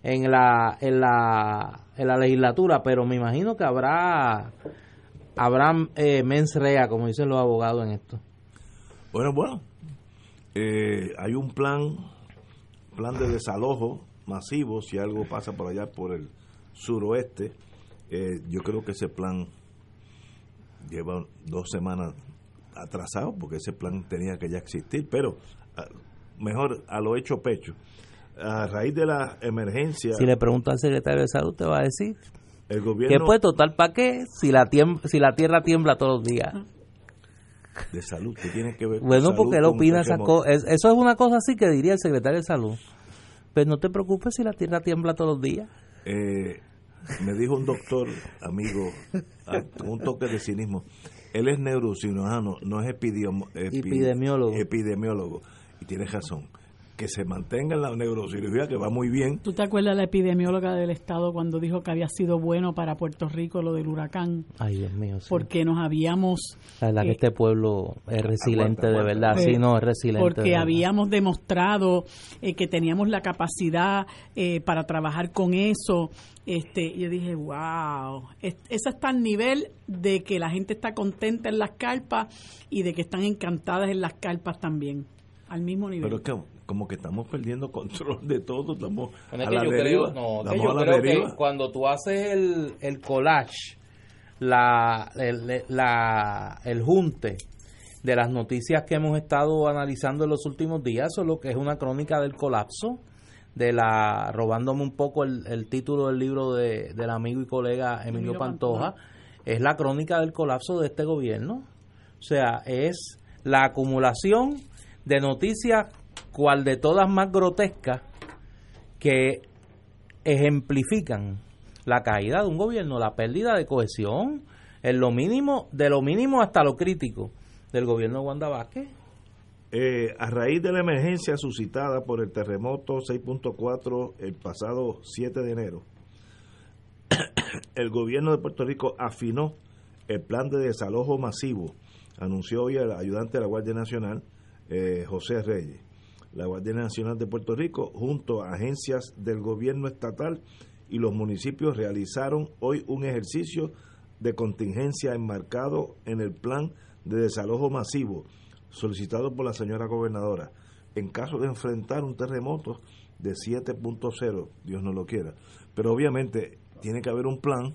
En la, en la, en la legislatura, pero me imagino que habrá, habrá eh, mens rea, como dicen los abogados en esto. Bueno, bueno. Eh, hay un plan, plan de desalojo masivo si algo pasa por allá por el suroeste. Eh, yo creo que ese plan lleva dos semanas atrasado porque ese plan tenía que ya existir, pero ah, mejor a lo hecho pecho. A raíz de la emergencia, Si le pregunto al secretario de salud, te va a decir el que gobierno pues total para qué si la tiem- si la tierra tiembla todos los días. de salud, que tiene que ver con Bueno, salud, porque él opina esas cosas. Eso es una cosa así que diría el secretario de salud. Pues no te preocupes si la tierra tiembla todos los días. Eh, me dijo un doctor, amigo, ah, con un toque de cinismo, él es neurocirujano, no es Epidemiólogo. epidemiólogo. Y tiene razón. Que se mantenga en la neurocirugía, que va muy bien. ¿Tú te acuerdas de la epidemióloga del estado cuando dijo que había sido bueno para Puerto Rico lo del huracán? Ay, Dios mío. sí. Porque nos habíamos La verdad que eh, este pueblo es resiliente aguanta, de verdad. Sí, no, es resiliente. porque habíamos demostrado eh, que teníamos la capacidad eh, para trabajar con eso. Este, yo dije, wow, es- eso está al nivel de que la gente está contenta en las carpas y de que están encantadas en las carpas también, al mismo nivel. Pero es que como que estamos perdiendo control de todo, estamos Bueno, es a la yo deriva. creo, no, que yo a la creo deriva. que cuando tú haces el, el collage, la, el, la- el junte de las noticias que hemos estado analizando en los últimos días, o lo que es una crónica del colapso, de la robándome un poco el, el título del libro de, del amigo y colega Emilio, Emilio Pantoja, es la crónica del colapso de este gobierno. O sea, es la acumulación de noticias, cual de todas más grotescas, que ejemplifican la caída de un gobierno, la pérdida de cohesión, en lo mínimo, de lo mínimo hasta lo crítico del gobierno de Wanda Vázquez. Eh, a raíz de la emergencia suscitada por el terremoto 6.4 el pasado 7 de enero, [coughs] el gobierno de Puerto Rico afinó el plan de desalojo masivo, anunció hoy el ayudante de la Guardia Nacional, eh, José Reyes. La Guardia Nacional de Puerto Rico, junto a agencias del gobierno estatal y los municipios, realizaron hoy un ejercicio de contingencia enmarcado en el plan de desalojo masivo solicitado por la señora gobernadora en caso de enfrentar un terremoto de 7.0, Dios no lo quiera. Pero obviamente tiene que haber un plan,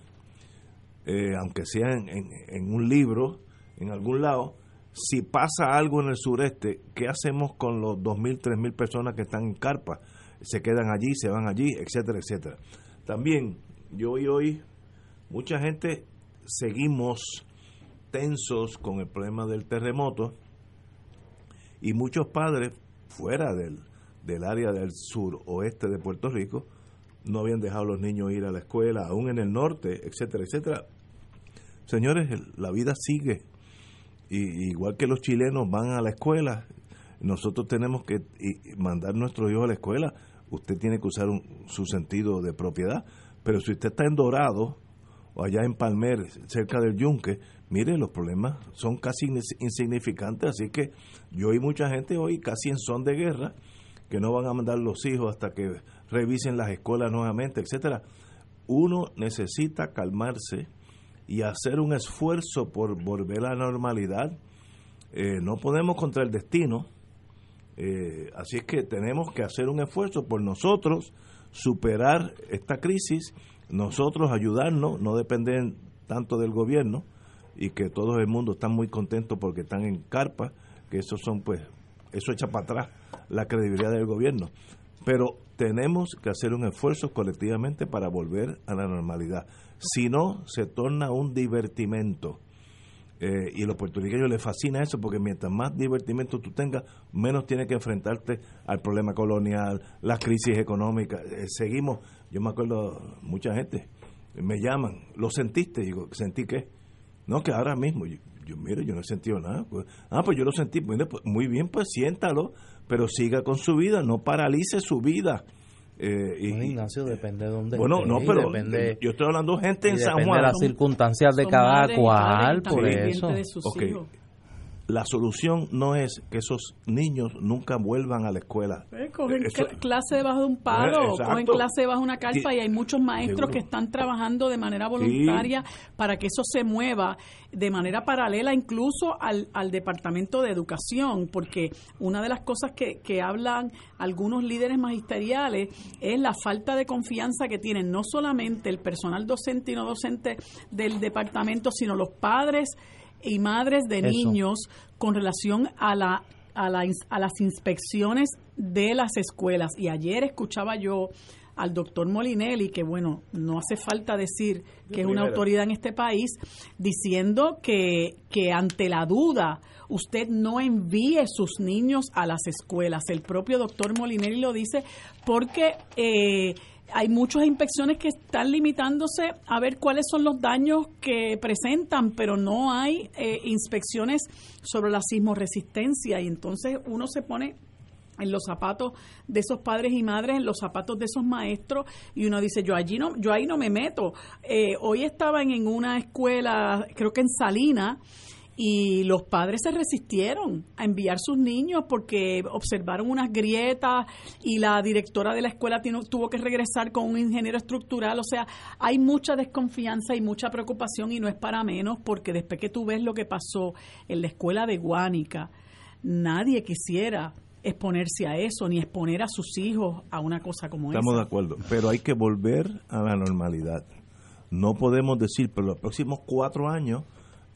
eh, aunque sea en, un libro, en algún lado. Si pasa algo en el sureste, ¿qué hacemos con los 2.000, 3.000 personas que están en carpa? Se quedan allí, se van allí, etcétera, etcétera. También, yo hoy, hoy, mucha gente seguimos tensos con el problema del terremoto y muchos padres fuera del, del área del sur oeste de Puerto Rico no habían dejado a los niños ir a la escuela, aún en el norte, etcétera, etcétera. Señores, la vida sigue. Y, igual que los chilenos van a la escuela, nosotros tenemos que mandar nuestros hijos a la escuela. Usted tiene que usar un- su sentido de propiedad. Pero si usted está en Dorado o allá en Palmer, cerca del Yunque, mire, los problemas son casi ins- insignificantes. Así que yo y mucha gente hoy casi en son de guerra, que no van a mandar los hijos hasta que revisen las escuelas nuevamente, etcétera. Uno necesita calmarse y hacer un esfuerzo por volver a la normalidad. Eh, no podemos contra el destino, eh, así es que tenemos que hacer un esfuerzo por nosotros superar esta crisis, nosotros ayudarnos, no depender tanto del gobierno y que todo el mundo está muy contento porque están en carpa, que eso son pues, eso echa para atrás la credibilidad del gobierno. Pero tenemos que hacer un esfuerzo colectivamente para volver a la normalidad. Si no, se torna un divertimento. Eh, y a los puertorriqueños les fascina eso porque mientras más divertimento tú tengas, menos tienes que enfrentarte al problema colonial, las crisis económicas. Eh, seguimos, yo me acuerdo, mucha gente me llaman, ¿lo sentiste? Digo, ¿sentí qué? No, que ahora mismo, yo, yo, mire, yo no he sentido nada. Pues, ah, pues yo lo sentí, pues, muy bien, pues siéntalo, pero siga con su vida, no paralice su vida. Eh, y, Bueno, Ignacio, depende de dónde bueno, esté, no, pero depende- yo estoy hablando de gente en San depende Juan. de las circunstancias de cada cual, por eso. de sus Ok. hijos. La solución no es que esos niños nunca vuelvan a la escuela. Eh, cogen Eso- clase debajo de un palo, Eh, exacto. cogen clase debajo de una carpa Sí. y hay muchos maestros Seguro. que están trabajando de manera voluntaria para que eso se mueva de manera paralela incluso al, al Departamento de Educación, porque una de las cosas que, que hablan algunos líderes magisteriales es la falta de confianza que tienen no solamente el personal docente y no docente del departamento, sino los padres y madres de Eso. niños con relación a la a, la a las inspecciones de las escuelas. Y ayer escuchaba yo al doctor Molinelli, que bueno, no hace falta decir que es una autoridad en este país, diciendo que, que ante la duda usted no envíe sus niños a las escuelas. El propio doctor Molinelli lo dice porque eh, hay muchas inspecciones que están limitándose a ver cuáles son los daños que presentan, pero no hay eh, inspecciones sobre la sismoresistencia y entonces uno se pone en los zapatos de esos padres y madres, en los zapatos de esos maestros, y uno dice, yo allí no, yo ahí no me meto. Eh, hoy estaban en una escuela, creo que en Salina, y los padres se resistieron a enviar sus niños porque observaron unas grietas y la directora de la escuela tuvo que regresar con un ingeniero estructural. O sea, hay mucha desconfianza y mucha preocupación y no es para menos porque después que tú ves lo que pasó en la escuela de Guánica, nadie quisiera exponerse a eso ni exponer a sus hijos a una cosa como Estamos de esa. acuerdo, pero hay que volver a la normalidad. No podemos decir, pero los próximos cuatro años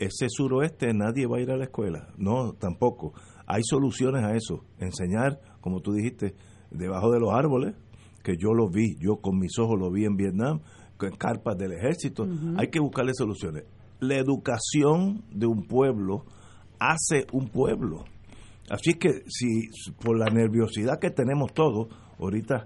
ese suroeste nadie va a ir a la escuela. No, tampoco. Hay soluciones a eso. Enseñar, como tú dijiste, debajo de los árboles, que yo lo vi, yo con mis ojos lo vi en Vietnam, con carpas del ejército. Hay que buscarle soluciones. La educación de un pueblo hace un pueblo. Así que si por la nerviosidad que tenemos todos, ahorita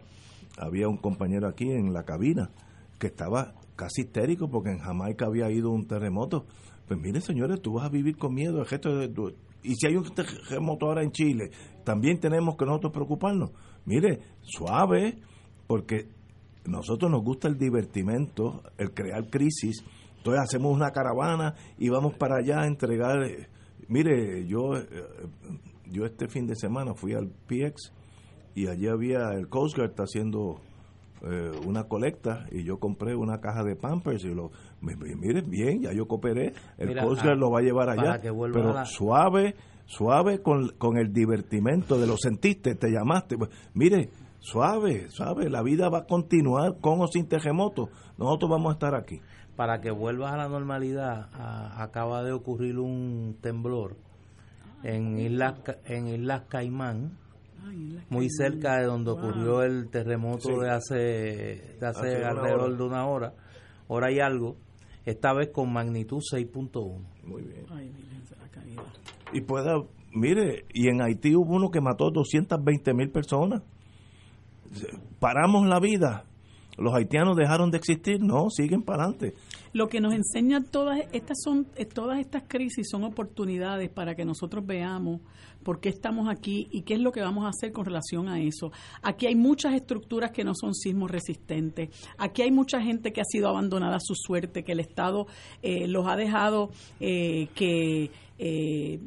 había un compañero aquí en la cabina que estaba casi histérico porque en Jamaica había ido un terremoto. Pues mire, señores, tú vas a vivir con miedo. El de, tu- y si hay un terremoto ahora en Chile, también tenemos que nosotros preocuparnos. Mire, suave, porque nosotros nos gusta el divertimento, el crear crisis. Entonces hacemos una caravana y vamos para allá a entregar. eh, Mire, yo, eh, yo este fin de semana fui al PX y allí había el Coast Guard haciendo eh, una colecta y yo compré una caja de Pampers y lo mi- mi- miren bien ya yo cooperé. El Mira, Coast Guard ah, lo va a llevar allá para que vuelva pero la- suave suave con, con el divertimento de lo sentiste te llamaste. Pues, mire suave suave la vida va a continuar con o sin terremoto. Nosotros vamos a estar aquí. Para que vuelvas a la normalidad, a- acaba de ocurrir un temblor en Islas, Ca- en Islas Caimán, muy cerca de donde ocurrió el terremoto Sí. de hace, de hace, alrededor hora. de una hora, hora y algo, esta vez con magnitud 6.1. muy bien Ay, la y pueda mire y en Haití hubo uno que mató 220 mil personas paramos la vida los haitianos dejaron de existir no siguen para adelante Lo que nos enseñan todas estas son eh, todas estas crisis son oportunidades para que nosotros veamos por qué estamos aquí y qué es lo que vamos a hacer con relación a eso. Aquí hay muchas estructuras que no son sismos resistentes. Aquí hay mucha gente que ha sido abandonada a su suerte, que el Estado eh, los ha dejado eh, que eh,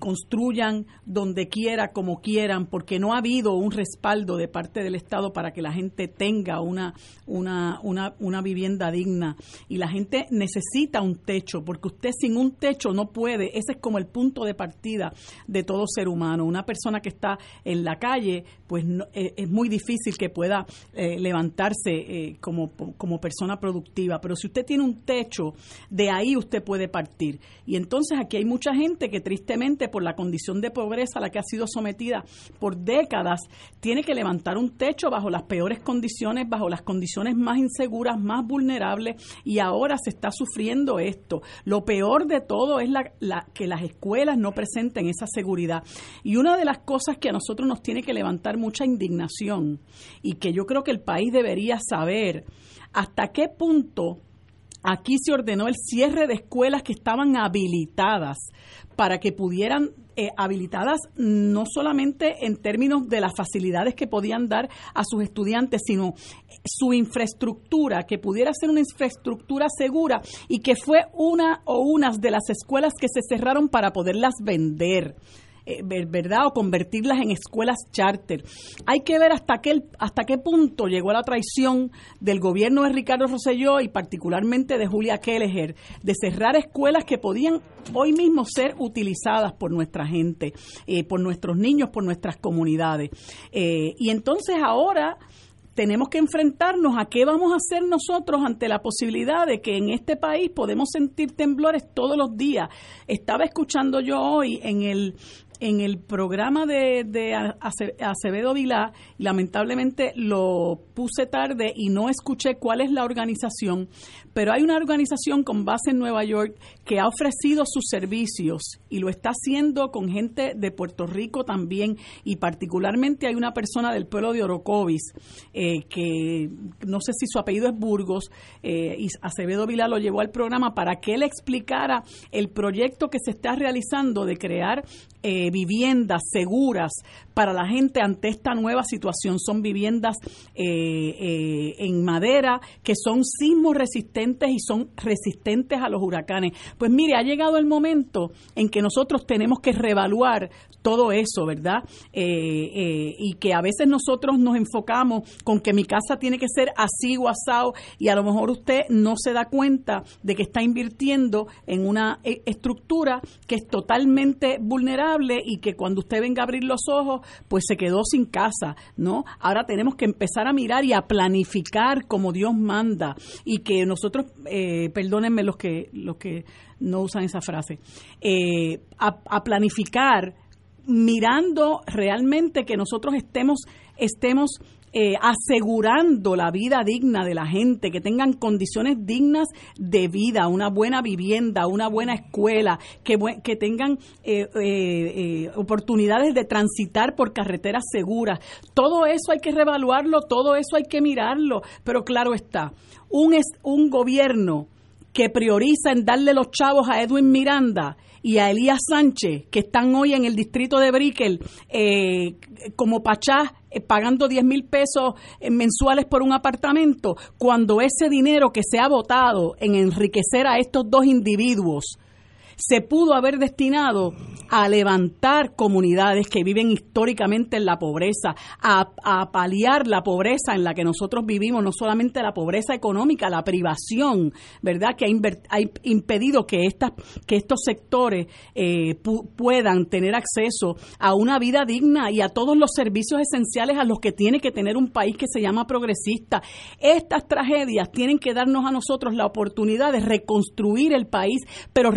construyan donde quiera, como quieran, porque no ha habido un respaldo de parte del Estado para que la gente tenga una, una, una, una vivienda digna. Y la gente necesita un techo, porque usted sin un techo no puede. Ese es como el punto de partida de todo ser humano. Una persona que está en la calle, pues no- eh, es muy difícil que pueda eh, levantarse eh, como, como persona productiva. Pero si usted tiene un techo, de ahí usted puede partir. Y entonces aquí hay mucha gente que tristemente por la condición de pobreza a la que ha sido sometida por décadas, tiene que levantar un techo bajo las peores condiciones, bajo las condiciones más inseguras, más vulnerables, y ahora se está sufriendo esto. Lo peor de todo es la, la- que las escuelas no presenten esa seguridad. Y una de las cosas que a nosotros nos tiene que levantar mucha indignación y que yo creo que el país debería saber hasta qué punto Aquí se ordenó el cierre de escuelas que estaban habilitadas para que pudieran, eh, habilitadas no solamente en términos de las facilidades que podían dar a sus estudiantes, sino su infraestructura, que pudiera ser una infraestructura segura y que fue una o unas de las escuelas que se cerraron para poderlas vender eh, ver- ¿verdad? O convertirlas en escuelas charter. Hay que ver hasta qué, hasta qué punto llegó la traición del gobierno de Ricardo Rosselló y particularmente de Julia Kelleher de cerrar escuelas que podían hoy mismo ser utilizadas por nuestra gente, eh, por nuestros niños, por nuestras comunidades. Eh, y entonces ahora tenemos que enfrentarnos a qué vamos a hacer nosotros ante la posibilidad de que en este país podemos sentir temblores todos los días. Estaba escuchando yo hoy en el en el programa de, de Ace- Acevedo Vilá, lamentablemente lo puse tarde y no escuché cuál es la organización, pero hay una organización con base en Nueva York que ha ofrecido sus servicios y lo está haciendo con gente de Puerto Rico también. Y particularmente hay una persona del pueblo de Orocovis eh, que no sé si su apellido es Burgos eh, y Acevedo Vilá lo llevó al programa para que él explicara el proyecto que se está realizando de crear eh, viviendas seguras para la gente ante esta nueva situación. Son viviendas eh, eh, en madera que son sismos resistentes y son resistentes a los huracanes. Pues mire, ha llegado el momento en que nosotros tenemos que reevaluar todo eso, ¿verdad? Eh, eh, y que a veces nosotros nos enfocamos con que mi casa tiene que ser así o y a lo mejor usted no se da cuenta de que está invirtiendo en una estructura que es totalmente vulnerable y que cuando usted venga a abrir los ojos, pues se quedó sin casa, ¿no? Ahora tenemos que empezar a mirar y a planificar como Dios manda y que nosotros, eh, perdónenme los que, los que no usan esa frase, eh, a, a planificar mirando realmente que nosotros estemos, estemos eh, asegurando la vida digna de la gente, que tengan condiciones dignas de vida, una buena vivienda, una buena escuela, que, que tengan eh, eh, eh, oportunidades de transitar por carreteras seguras. Todo eso hay que revaluarlo, todo eso hay que mirarlo, pero claro está, un, es, un gobierno que prioriza en darle los chavos a Edwin Miranda y a Elías Sánchez, que están hoy en el distrito de Brickell, como Pachá, eh, pagando 10 mil pesos eh, mensuales por un apartamento, cuando ese dinero que se ha votado en enriquecer a estos dos individuos, se pudo haber destinado a levantar comunidades que viven históricamente en la pobreza, a, a paliar la pobreza en la que nosotros vivimos, no solamente la pobreza económica, la privación, ¿verdad? Que ha, impedido que, estas, que estos sectores eh, pu- puedan tener acceso a una vida digna y a todos los servicios esenciales a los que tiene que tener un país que se llama progresista. Estas tragedias tienen que darnos a nosotros la oportunidad de reconstruir el país, pero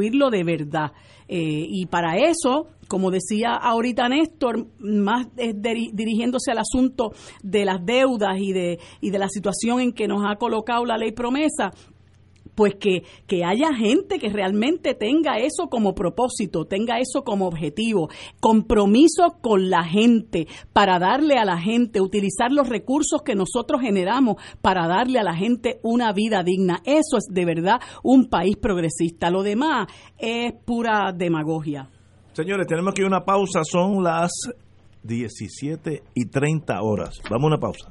reconstruirlo de verdad. Eh, y para eso, como decía ahorita Néstor, más eh, diri- dirigiéndose al asunto de las deudas y de, y de la situación en que nos ha colocado la ley promesa, pues que, que haya gente que realmente tenga eso como propósito, tenga eso como objetivo, compromiso con la gente, para darle a la gente, utilizar los recursos que nosotros generamos para darle a la gente una vida digna. Eso es de verdad un país progresista. Lo demás es pura demagogia. Señores, tenemos que ir a una pausa. Son las 17 y 30 horas. Vamos a una pausa.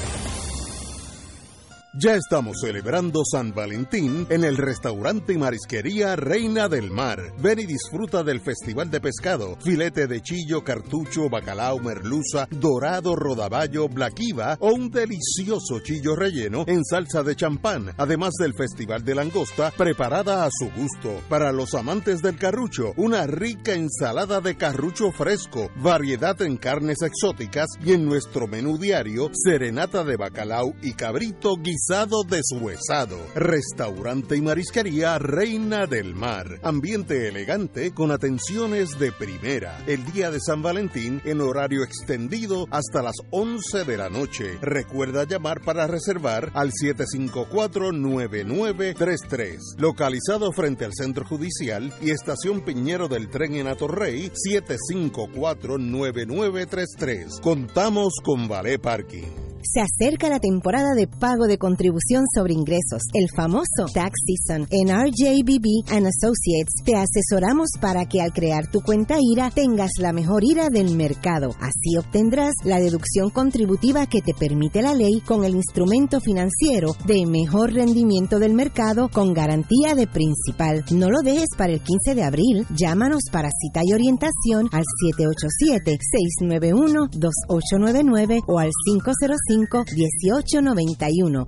Ya estamos celebrando San Valentín en el restaurante y marisquería Reina del Mar. Ven y disfruta del Festival de Pescado, filete de chillo, cartucho, bacalao, merluza, dorado, rodaballo, blaquiva o un delicioso chillo relleno en salsa de champán, además del Festival de Langosta preparada a su gusto. Para los amantes del carrucho, una rica ensalada de carrucho fresco, variedad en carnes exóticas y en nuestro menú diario, serenata de bacalao y cabrito guisado deshuesado. Restaurante y marisquería Reina del Mar. Ambiente elegante con atenciones de primera. El día de San Valentín en horario extendido hasta las 11 de la noche. Recuerda llamar para reservar al 754-9933. Localizado frente al Centro Judicial y Estación Piñero del Tren en Atorrey, 754-9933. Contamos con Ballet Parking. Se acerca la temporada de pago de contribución sobre ingresos, el famoso Tax Season. En RJBB and Associates te asesoramos para que al crear tu cuenta IRA tengas la mejor IRA del mercado. Así obtendrás la deducción contributiva que te permite la ley con el instrumento financiero de mejor rendimiento del mercado con garantía de principal. No lo dejes para el 15 de abril. Llámanos para cita y orientación al 787-691-2899 o al 505-1891.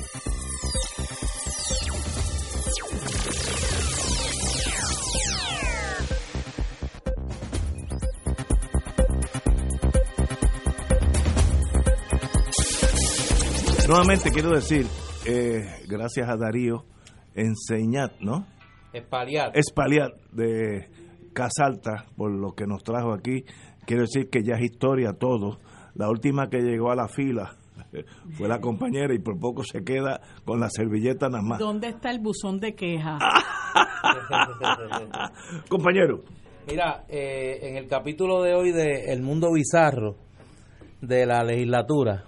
Nuevamente quiero decir, eh, gracias a Darío, enseñar, ¿no? Espaliar. Espaliar de Casalta, por lo que nos trajo aquí. Quiero decir que ya es historia todo. La última que llegó a la fila fue la compañera y por poco se queda con la servilleta nada más. ¿Dónde está el buzón de queja? [laughs] Compañero. Mira, eh, en el capítulo de hoy de El Mundo Bizarro de la legislatura,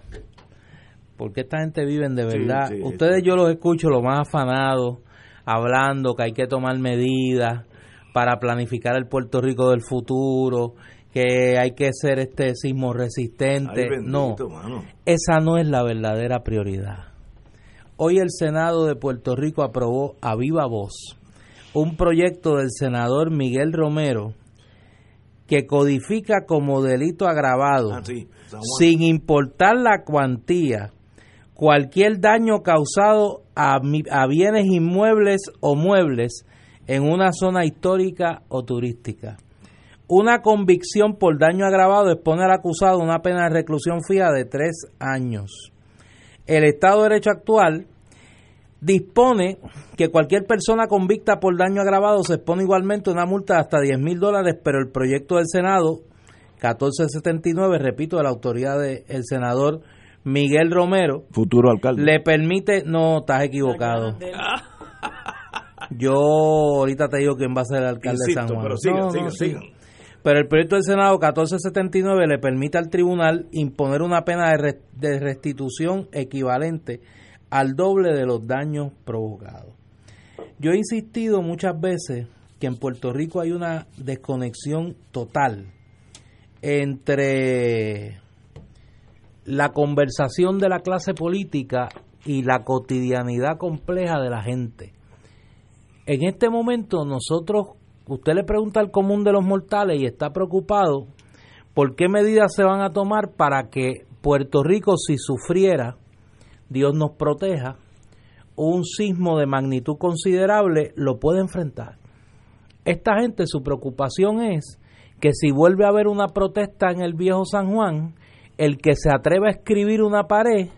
porque esta gente viven de verdad. sí, Ustedes yo los escucho lo más afanados, hablando que hay que tomar medidas para planificar el Puerto Rico del futuro, que hay que ser este sismo resistente. Ay, bendito, no, mano. esa no es la verdadera prioridad. Hoy el Senado de Puerto Rico aprobó a viva voz un proyecto del senador Miguel Romero que codifica como delito agravado, Ah, sí, sin importar la cuantía, cualquier daño causado a, bienes inmuebles o muebles en una zona histórica o turística. Una convicción por daño agravado expone al acusado una pena de reclusión fija de tres años. El Estado de Derecho actual dispone que cualquier persona convicta por daño agravado se expone igualmente a una multa de hasta 10 mil dólares, pero el proyecto del Senado 1479, repito, de la autoridad del senador Miguel Romero, Futuro alcalde. le permite, no, estás equivocado. [laughs] Yo ahorita te digo quién va a ser el alcalde de San Juan. pero sigan, No, no, sigan, sí. sigan. Pero el proyecto del Senado 1479 le permite al tribunal imponer una pena de restitución equivalente al doble de los daños provocados. Yo he insistido muchas veces que en Puerto Rico hay una desconexión total entre la conversación de la clase política y la cotidianidad compleja de la gente. En este momento nosotros, usted le pregunta al común de los mortales y está preocupado por qué medidas se van a tomar para que Puerto Rico, si sufriera, Dios nos proteja, un sismo de magnitud considerable, lo puede enfrentar. Esta gente, su preocupación es que si vuelve a haber una protesta en el viejo San Juan, el que se atreva a escribir una pared,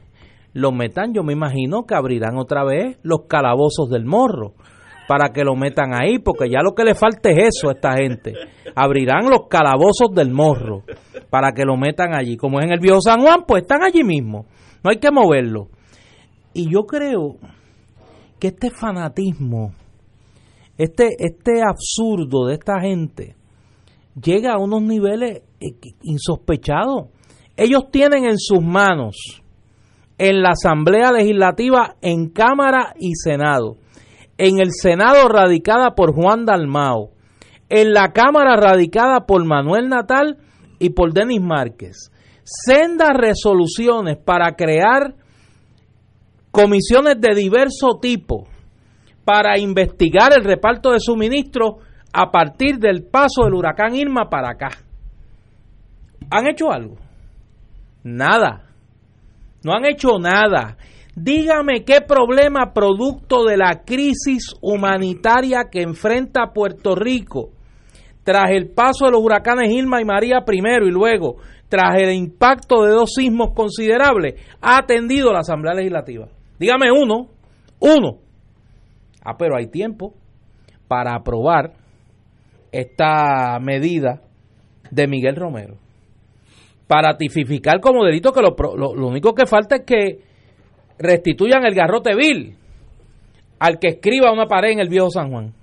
lo metan, yo me imagino que abrirán otra vez los calabozos del morro para que lo metan ahí, porque ya lo que le falta es eso a esta gente. Abrirán los calabozos del morro para que lo metan allí. Como es en el viejo San Juan, pues están allí mismo. No hay que moverlo. Y yo creo que este fanatismo, este, este absurdo de esta gente, llega a unos niveles eh, insospechados. Ellos tienen en sus manos, en la Asamblea Legislativa, en Cámara y Senado, en el Senado radicada por Juan Dalmao, en la Cámara radicada por Manuel Natal y por Denis Márquez, sendas resoluciones para crear comisiones de diverso tipo para investigar el reparto de suministros a partir del paso del huracán Irma para acá. ¿Han hecho algo? Nada. No han hecho nada. Dígame qué problema producto de la crisis humanitaria que enfrenta Puerto Rico tras el paso de los huracanes Irma y María primero y luego tras el impacto de dos sismos considerables ha atendido la Asamblea Legislativa. Dígame uno, uno. Ah, pero hay tiempo para aprobar esta medida de Miguel Romero. Para tipificar como delito que lo, pro- lo, lo único que falta es que restituyan el garrote vil al que escriba una pared en el viejo San Juan.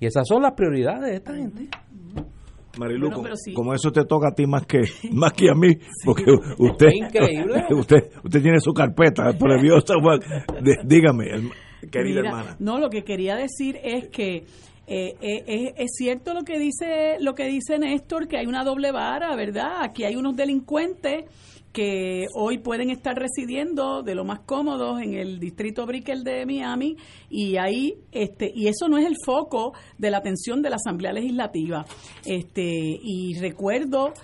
Y esas son las prioridades de esta gente. Marilu, Bueno, como- pero sí. como eso te toca a ti más que [laughs] más que a mí, porque usted Increíble. [laughs] usted usted tiene su carpeta por el Dios San Juan. De- dígame, querida Mira, hermana. No, lo que quería decir es que eh, eh, es, es cierto lo que dice lo que dice Néstor, que hay una doble vara, ¿verdad? Aquí hay unos delincuentes que hoy pueden estar residiendo de lo más cómodos en el distrito Brickell de Miami y ahí este y eso no es el foco de la atención de la Asamblea Legislativa. Este y recuerdo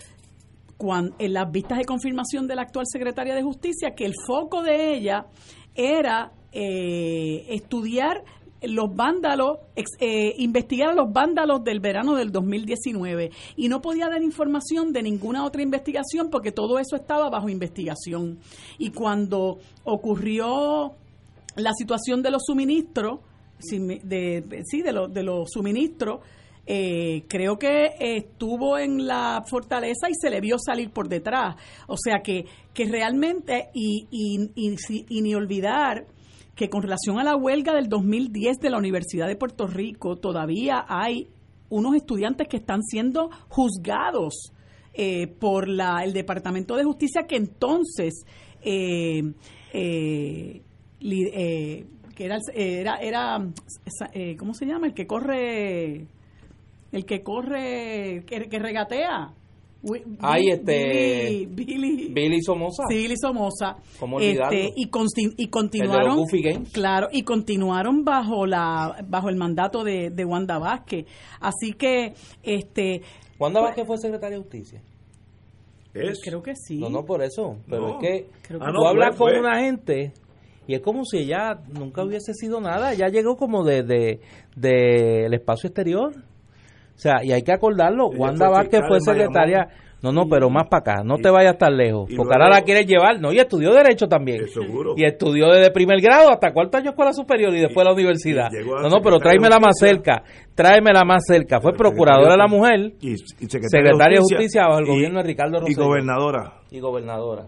cuan- en las vistas de confirmación de la actual secretaria de Justicia que el foco de ella era eh, estudiar los vándalos, eh, investigar a los vándalos del verano del 2019 y no podía dar información de ninguna otra investigación porque todo eso estaba bajo investigación. Y cuando ocurrió la situación de los suministros, de, sí, de, los de los suministros, eh, creo que estuvo en la fortaleza y se le vio salir por detrás. O sea que, que realmente, y, y, y ni olvidar que con relación a la huelga del 2010 de la Universidad de Puerto Rico, todavía hay unos estudiantes que están siendo juzgados eh, por la, el Departamento de Justicia que entonces eh, eh, eh, que era, el- era, era eh, ¿cómo se llama? El que corre el que corre que, que regatea Wi- Ay, Billy- este- Billy, Billy, Billy Somoza. Sí, Billy Somoza. ¿Cómo olvidarlo? Este, y, consti- y El de continuaron. los Goofy Games. Claro, y continuaron bajo la bajo el mandato de, de Wanda Vázquez. Así que, este. ¿Cuándo Vázquez fue secretaria de Justicia? Creo que sí. No, no por eso. Pero No. es que Creo que tú fue, hablas fue. con una gente y es como si ella nunca hubiese sido nada. Ella llegó como de, de, de el espacio exterior. O sea, y hay que acordarlo. Ella Wanda Vázquez fue secretaria. No, no, pero más para acá. No y- te vayas tan lejos. y Porque luego- ahora la quieres llevar. No, y estudió Derecho también. Eh, seguro. Y estudió desde primer grado hasta cuarto año escuela superior y después la universidad. y llegó a No, no, pero tráemela más cerca. Tráemela más cerca. Fue procuradora de la mujer. y, y secretaria, Secretaria de Justicia bajo el y- gobierno de Ricardo y Rosselló. gobernadora Y gobernadora.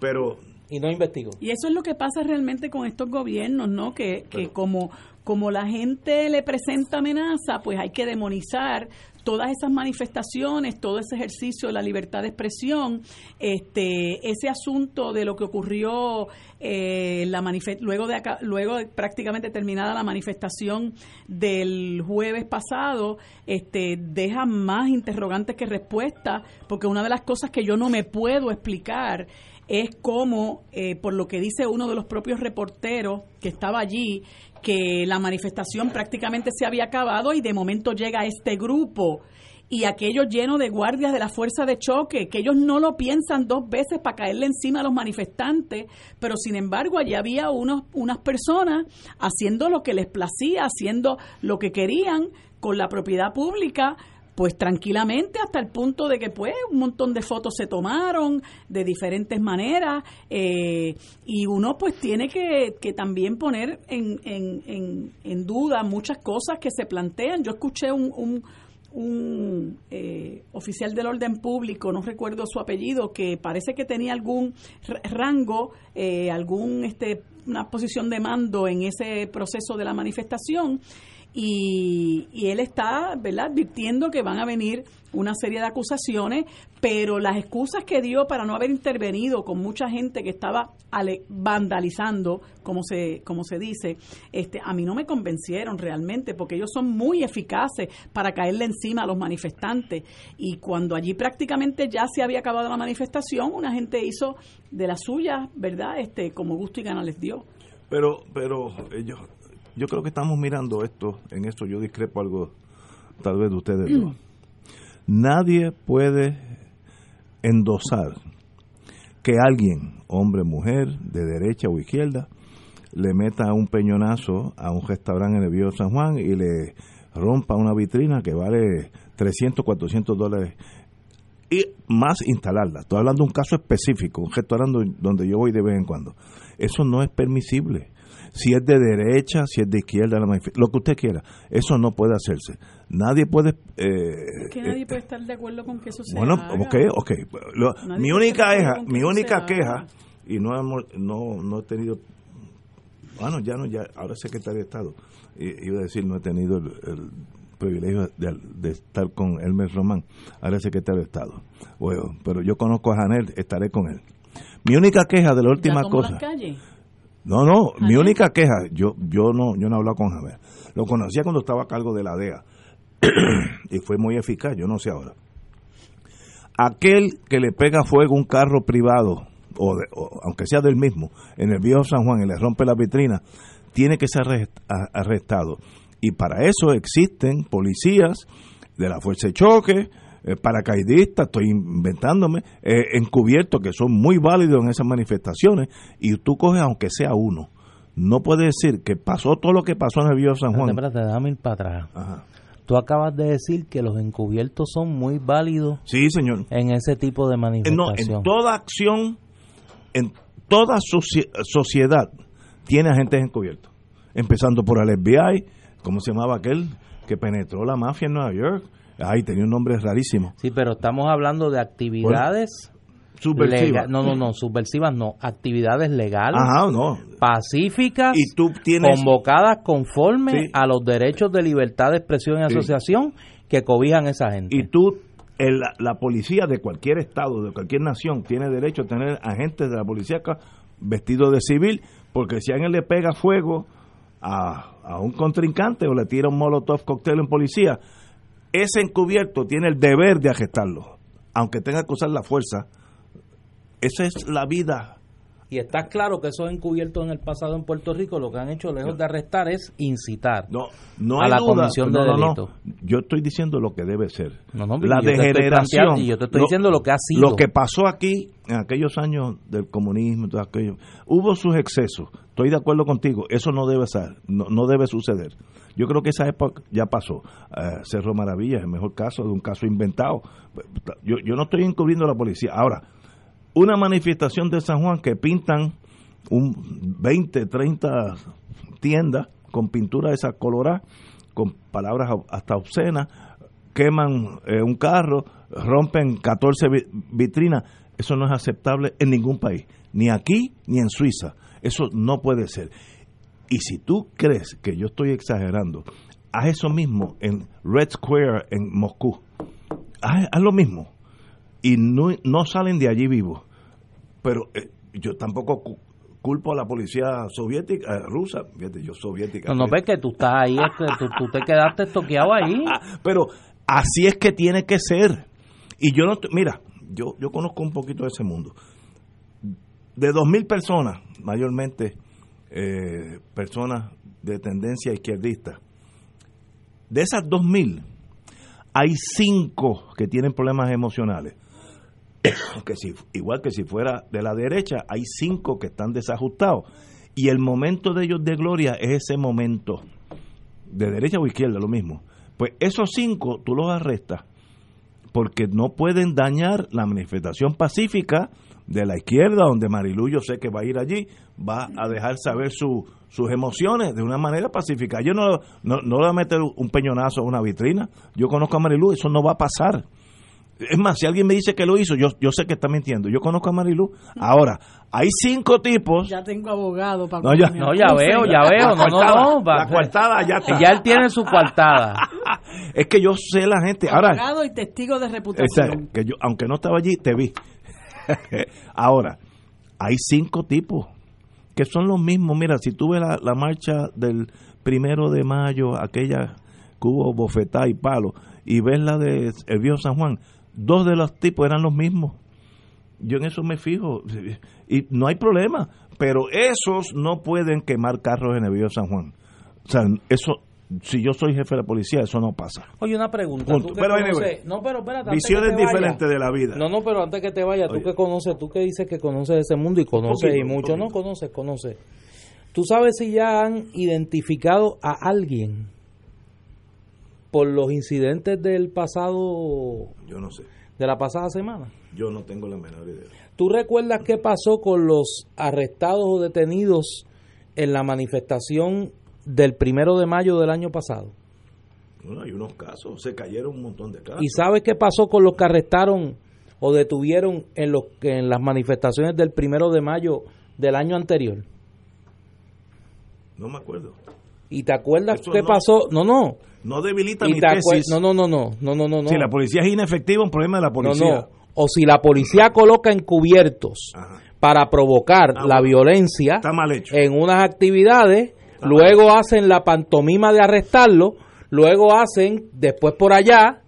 Pero Y no investigó. Y eso es lo que pasa realmente con estos gobiernos, ¿no? Que, que como, como la gente le presenta amenaza, pues hay que demonizar todas esas manifestaciones, todo ese ejercicio de la libertad de expresión, este, ese asunto de lo que ocurrió eh, la luego de acá- luego de prácticamente terminada la manifestación del jueves pasado, este, deja más interrogantes que respuestas, porque una de las cosas que yo no me puedo explicar es como, eh, por lo que dice uno de los propios reporteros que estaba allí, que la manifestación prácticamente se había acabado y de momento llega este grupo. Y aquello lleno de guardias de la fuerza de choque, que ellos no lo piensan dos veces para caerle encima a los manifestantes, pero sin embargo allí había unos, unas personas haciendo lo que les placía, haciendo lo que querían con la propiedad pública, pues tranquilamente hasta el punto de que pues un montón de fotos se tomaron de diferentes maneras eh, y uno pues tiene que, que también poner en, en, en, en duda muchas cosas que se plantean. Yo escuché un, un, un eh, oficial del orden público, no recuerdo su apellido, que parece que tenía algún rango, eh, algún este una posición de mando en ese proceso de la manifestación y, y él está ¿verdad? advirtiendo que van a venir una serie de acusaciones, pero las excusas que dio para no haber intervenido con mucha gente que estaba ale- vandalizando, como se, como se dice, este, a mí no me convencieron realmente, porque ellos son muy eficaces para caerle encima a los manifestantes. Y cuando allí prácticamente ya se había acabado la manifestación, una gente hizo de la suya, ¿verdad? Este, como gusto y gana les dio. pero pero ellos yo creo que estamos mirando esto en esto yo discrepo algo tal vez de ustedes dos [clears throat] nadie puede endosar que alguien hombre mujer de derecha o izquierda le meta un peñonazo a un restaurante en el Viejo San Juan y le rompa una vitrina que vale 300 400 dólares y más instalarla. Estoy hablando de un caso específico, un restaurante donde yo voy de vez en cuando. Eso no es permisible. Si es de derecha, si es de izquierda, la lo que usted quiera, eso no puede hacerse. Nadie puede... eh, que nadie puede estar de acuerdo con que eso se bueno, haga. ok, ok. Lo- mi única queja, mi única queja, y no, hemos, no, no he tenido... Bueno, ya no, ya, ahora es secretario de Estado. Y, iba a decir, no he tenido el, el privilegio de, de estar con Elmer Román, ahora es secretario de Estado. Bueno, pero yo conozco a Janel, estaré con él. Mi única queja de la última ¿Ya tomó cosa. calles? No, no, mi única queja, yo yo no yo no he hablado con Javier. Lo conocía cuando estaba a cargo de la DEA [clears throat] y fue muy eficaz, yo no sé ahora. Aquel que le pega fuego a un carro privado, o, de- o aunque sea del mismo, en el viejo San Juan y le rompe la vitrina, tiene que ser arrestado. Y para eso existen policías de la Fuerza de Choque, eh, paracaidistas, estoy inventándome, eh, encubiertos que son muy válidos en esas manifestaciones, y tú coges aunque sea uno. No puede decir que pasó todo lo que pasó en el viejo San Juan. Espérate, déjame ir para atrás. Ajá. Tú acabas de decir que los encubiertos son muy válidos Sí, señor. en ese tipo de Eh, No, manifestación. en toda acción, en toda socie- sociedad, tiene agentes encubiertos. Empezando por el FBI, ¿cómo se llamaba aquel que penetró la mafia en Nueva York? Ay, tenía un nombre rarísimo. Sí, pero estamos hablando de actividades Subversiva. lega- No, no, no, subversivas no, actividades legales, Ajá, no. pacíficas, Y tú tienes... convocadas conforme Sí. a los derechos de libertad de expresión y Sí. asociación que cobijan esa gente. Y tú, el- la, policía de cualquier estado, de cualquier nación, tiene derecho a tener agentes de la policía acá vestidos de civil, porque si alguien le pega fuego a, a un contrincante o le tira un molotov cóctel en policía, ese encubierto tiene el deber de arrestarlo, aunque tenga que usar la fuerza. Esa es la vida. Y está claro que esos encubiertos en el pasado en Puerto Rico lo que han hecho lejos de arrestar es incitar No, no a hay la duda. comisión de No, delito. Yo estoy diciendo lo que debe ser. No, no, la degeneración. y yo te estoy diciendo lo que ha sido. Lo que pasó aquí en aquellos años del comunismo, todo aquello, hubo sus excesos. Estoy de acuerdo contigo. Eso no debe ser, no, no debe suceder. Yo creo que esa época ya pasó. Eh, Cerro Maravilla es el mejor caso de un caso inventado. Yo, yo no estoy encubriendo a la policía. Ahora, una manifestación de San Juan que pintan un 20, 30 tiendas con pintura de esa colorada, con palabras hasta obscenas, queman eh, un carro, rompen 14 vi- vitrinas. Eso no es aceptable en ningún país, ni aquí ni en Suiza. Eso no puede ser. Y si tú crees que yo estoy exagerando, haz eso mismo en Red Square en Moscú. Haz, haz lo mismo. Y no, no salen de allí vivos. Pero eh, yo tampoco cu- culpo a la policía soviética, eh, rusa, fíjate, yo soviética. No, no ves que tú estás ahí, tú, tú te quedaste toqueado ahí. [laughs] Pero así es que tiene que ser. Y yo no, mira, yo, yo conozco un poquito de ese mundo. De dos mil personas, mayormente eh, personas de tendencia izquierdista, de esas dos mil, hay cinco que tienen problemas emocionales. [coughs] que si, igual que si fuera de la derecha, hay cinco que están desajustados. Y el momento de ellos de gloria es ese momento de derecha o izquierda, lo mismo. Pues esos cinco tú los arrestas porque no pueden dañar la manifestación pacífica de la izquierda, donde Marilu yo sé que va a ir allí, va a dejar saber su- sus emociones de una manera pacífica. Yo no, no, no le voy a meter un peñonazo a una vitrina. Yo conozco a Marilu, eso no va a pasar. Es más, si alguien me dice que lo hizo, yo, yo sé que está mintiendo. Yo conozco a Marilu. Ahora, hay cinco tipos. Ya tengo abogado para No, ya- No, veo, ya veo. No, no, no. la coartada ya está. Ya él tiene su coartada. [laughs] Es que yo sé la gente. Ahora, Abogado y testigo de reputación. que yo, aunque no estaba allí, te vi. [laughs] Ahora, hay cinco tipos que son los mismos. Mira, si tú ves la, la marcha del primero de mayo, aquella que hubo y palo, y ves la de el San Juan, dos de los tipos eran los mismos. Yo en eso me fijo. Y no hay problema. Pero esos no pueden quemar carros en el viejo San Juan. O sea, eso, si yo soy jefe de la policía, eso no pasa. Oye, una pregunta. Tú que Pero, conoces- no, pero espérate. Visiones diferentes de la vida. No, no, pero antes que te vayas, tú que conoces, tú que dices que conoces ese mundo y conoces poquito, y mucho, no conoces, conoces. ¿Tú sabes si ya han identificado a alguien por los incidentes del pasado, Yo no sé. de la pasada semana? Yo no tengo la menor idea. ¿Tú recuerdas qué pasó con los arrestados o detenidos en la manifestación del primero de mayo del año pasado? Bueno, hay unos casos, se cayeron un montón de casos. ¿Y sabes qué pasó con los que arrestaron o detuvieron en, los, en las manifestaciones del primero de mayo del año anterior? No me acuerdo. ¿Y te acuerdas Eso qué no- pasó? No, no. No debilita mi tesis. No, no, no, no, no, no, no, no. Si la policía es inefectiva, un problema de la No, policía. no. O si la policía coloca encubiertos para provocar la violencia Está mal hecho. en unas actividades, luego hacen la pantomima de arrestarlo, luego hacen, después por allá,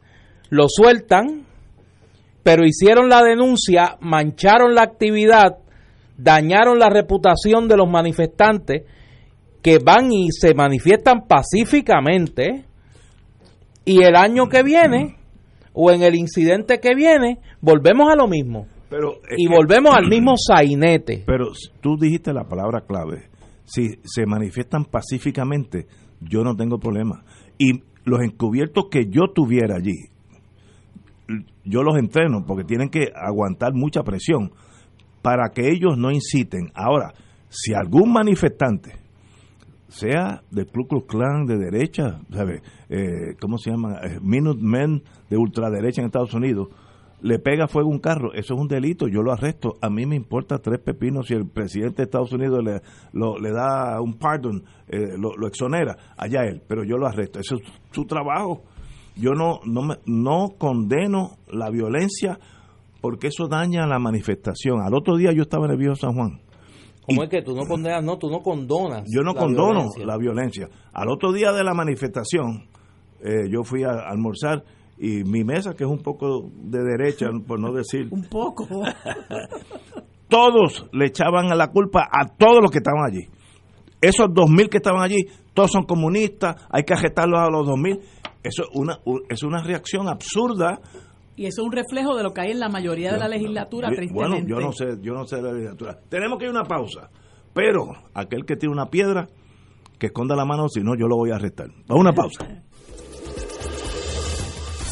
lo sueltan, pero hicieron la denuncia, mancharon la actividad, dañaron la reputación de los manifestantes que van y se manifiestan pacíficamente y el año que viene o en el incidente que viene volvemos a lo mismo. Pero y que- volvemos al mismo sainete. Pero tú dijiste la palabra clave. Si se manifiestan pacíficamente, yo no tengo problema. Y los encubiertos que yo tuviera allí, yo los entreno porque tienen que aguantar mucha presión para que ellos no inciten. Ahora, si algún manifestante, sea del Ku Klux Klan de derecha, ¿sabe? Eh, ¿cómo se llama? Eh, Minutemen de ultraderecha en Estados Unidos, le pega fuego un carro, eso es un delito, yo lo arresto. A mí me importa tres pepinos si el presidente de Estados Unidos le, lo- le da un pardon, eh, lo, lo exonera, allá él, pero yo lo arresto. Eso es su trabajo. Yo no, no, me- no condeno la violencia porque eso daña la manifestación. Al otro día yo estaba en el viejo San Juan. ¿Cómo es que tú no condenas? No, tú no condonas. Yo no la condono violencia. la violencia. Al otro día de la manifestación, eh, yo fui a almorzar y mi mesa, que es un poco de derecha, por no decir, Un poco. [laughs] todos le echaban la culpa a todos los que estaban allí. Esos dos mil que estaban allí, todos son comunistas, hay que ajetarlos a los dos mil. Eso es una, es una reacción absurda. Y eso es un reflejo de lo que hay en la mayoría de la legislatura, tristemente. Bueno, yo no sé, yo no sé de la legislatura. Tenemos que ir a una pausa. Pero aquel que tiene una piedra, que esconda la mano, si no, yo lo voy a arrestar. A una pausa. [laughs]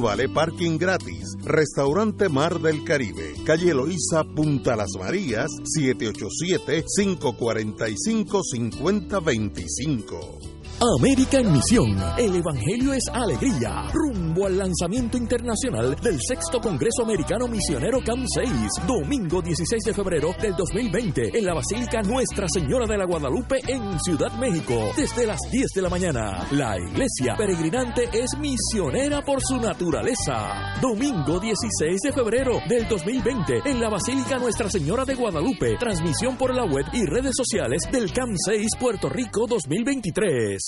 vale parking gratis. Restaurante Mar del Caribe, calle Eloísa, Punta Las Marías, 787-545-5025. América en Misión. El Evangelio es alegría. Rumbo al lanzamiento internacional del sexto Congreso Americano Misionero CAM 6. Domingo 16 de febrero del 2020 en la Basílica Nuestra Señora de la Guadalupe en Ciudad México. Desde las 10 de la mañana. La iglesia peregrinante es misionera por su naturaleza. Domingo 16 de febrero del 2020 en la Basílica Nuestra Señora de Guadalupe. Transmisión por la web y redes sociales del CAM 6 Puerto Rico 2023.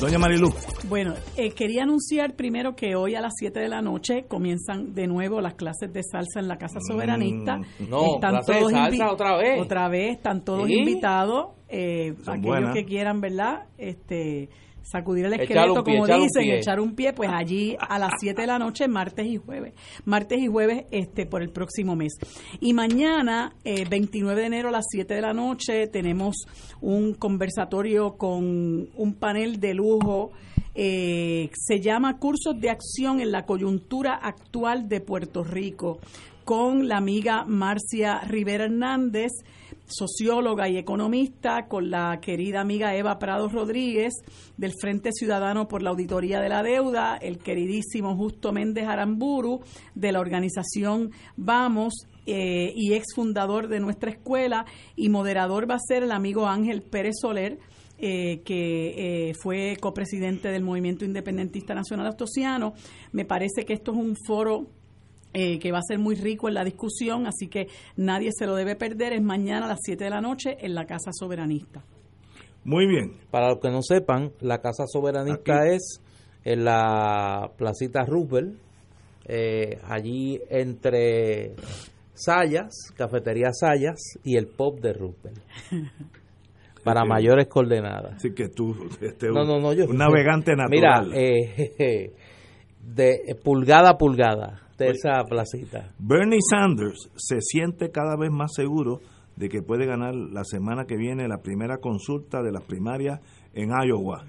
Doña Marilu. Bueno, eh, quería anunciar primero que hoy a las 7 de la noche comienzan de nuevo las clases de salsa en la Casa Soberanista. Mm, no, clases de salsa otra vez. Otra vez, están todos Sí. invitados. Eh, aquellos buenas. que quieran, ¿verdad? Este sacudir el esqueleto, pie, como un dicen, echar un pie, pues allí a las 7 de la noche, martes y jueves. Martes y jueves este por el próximo mes. Y mañana, eh, 29 de enero a las 7 de la noche, tenemos un conversatorio con un panel de lujo. eh, se llama Cursos de Acción en la Coyuntura Actual de Puerto Rico, con la amiga Marcia Rivera Hernández, socióloga y economista, con la querida amiga Eva Prado Rodríguez del Frente Ciudadano por la Auditoría de la Deuda, el queridísimo Justo Méndez Aramburu de la organización Vamos eh, y ex fundador de nuestra escuela y moderador va a ser el amigo Ángel Pérez Soler. eh, que eh, fue copresidente del Movimiento Independentista Nacional Astosiano. Me parece que esto es un foro eh, que va a ser muy rico en la discusión, así que nadie se lo debe perder. Es mañana a las 7 de la noche en la Casa Soberanista. Muy bien. Para los que no sepan, la Casa Soberanista es en la Placita Roosevelt, eh, allí entre Sayas, Cafetería Sayas y el Pop de Roosevelt. [laughs] Para Sí. mayores coordenadas. Así que tú, este, No, no, no, yo. un navegante [laughs] Mira, natural. eh, [laughs] de pulgada a pulgada esa placita. Bernie Sanders se siente cada vez más seguro de que puede ganar la semana que viene la primera consulta de las primarias en Iowa.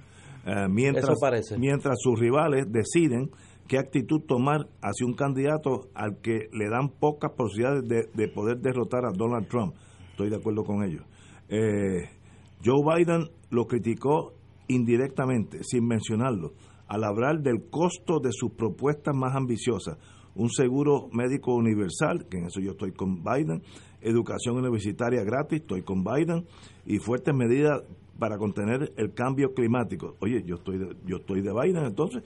Eh, mientras, Eso parece. mientras sus rivales deciden qué actitud tomar hacia un candidato al que le dan pocas posibilidades de, de poder derrotar a Donald Trump. Estoy de acuerdo con ellos. Eh, Joe Biden lo criticó indirectamente, sin mencionarlo, al hablar del costo de sus propuestas más ambiciosas. Un seguro médico universal, que en eso yo estoy con Biden, educación universitaria gratis, estoy con Biden, y fuertes medidas para contener el cambio climático. Oye, yo estoy de, yo estoy de Biden, entonces,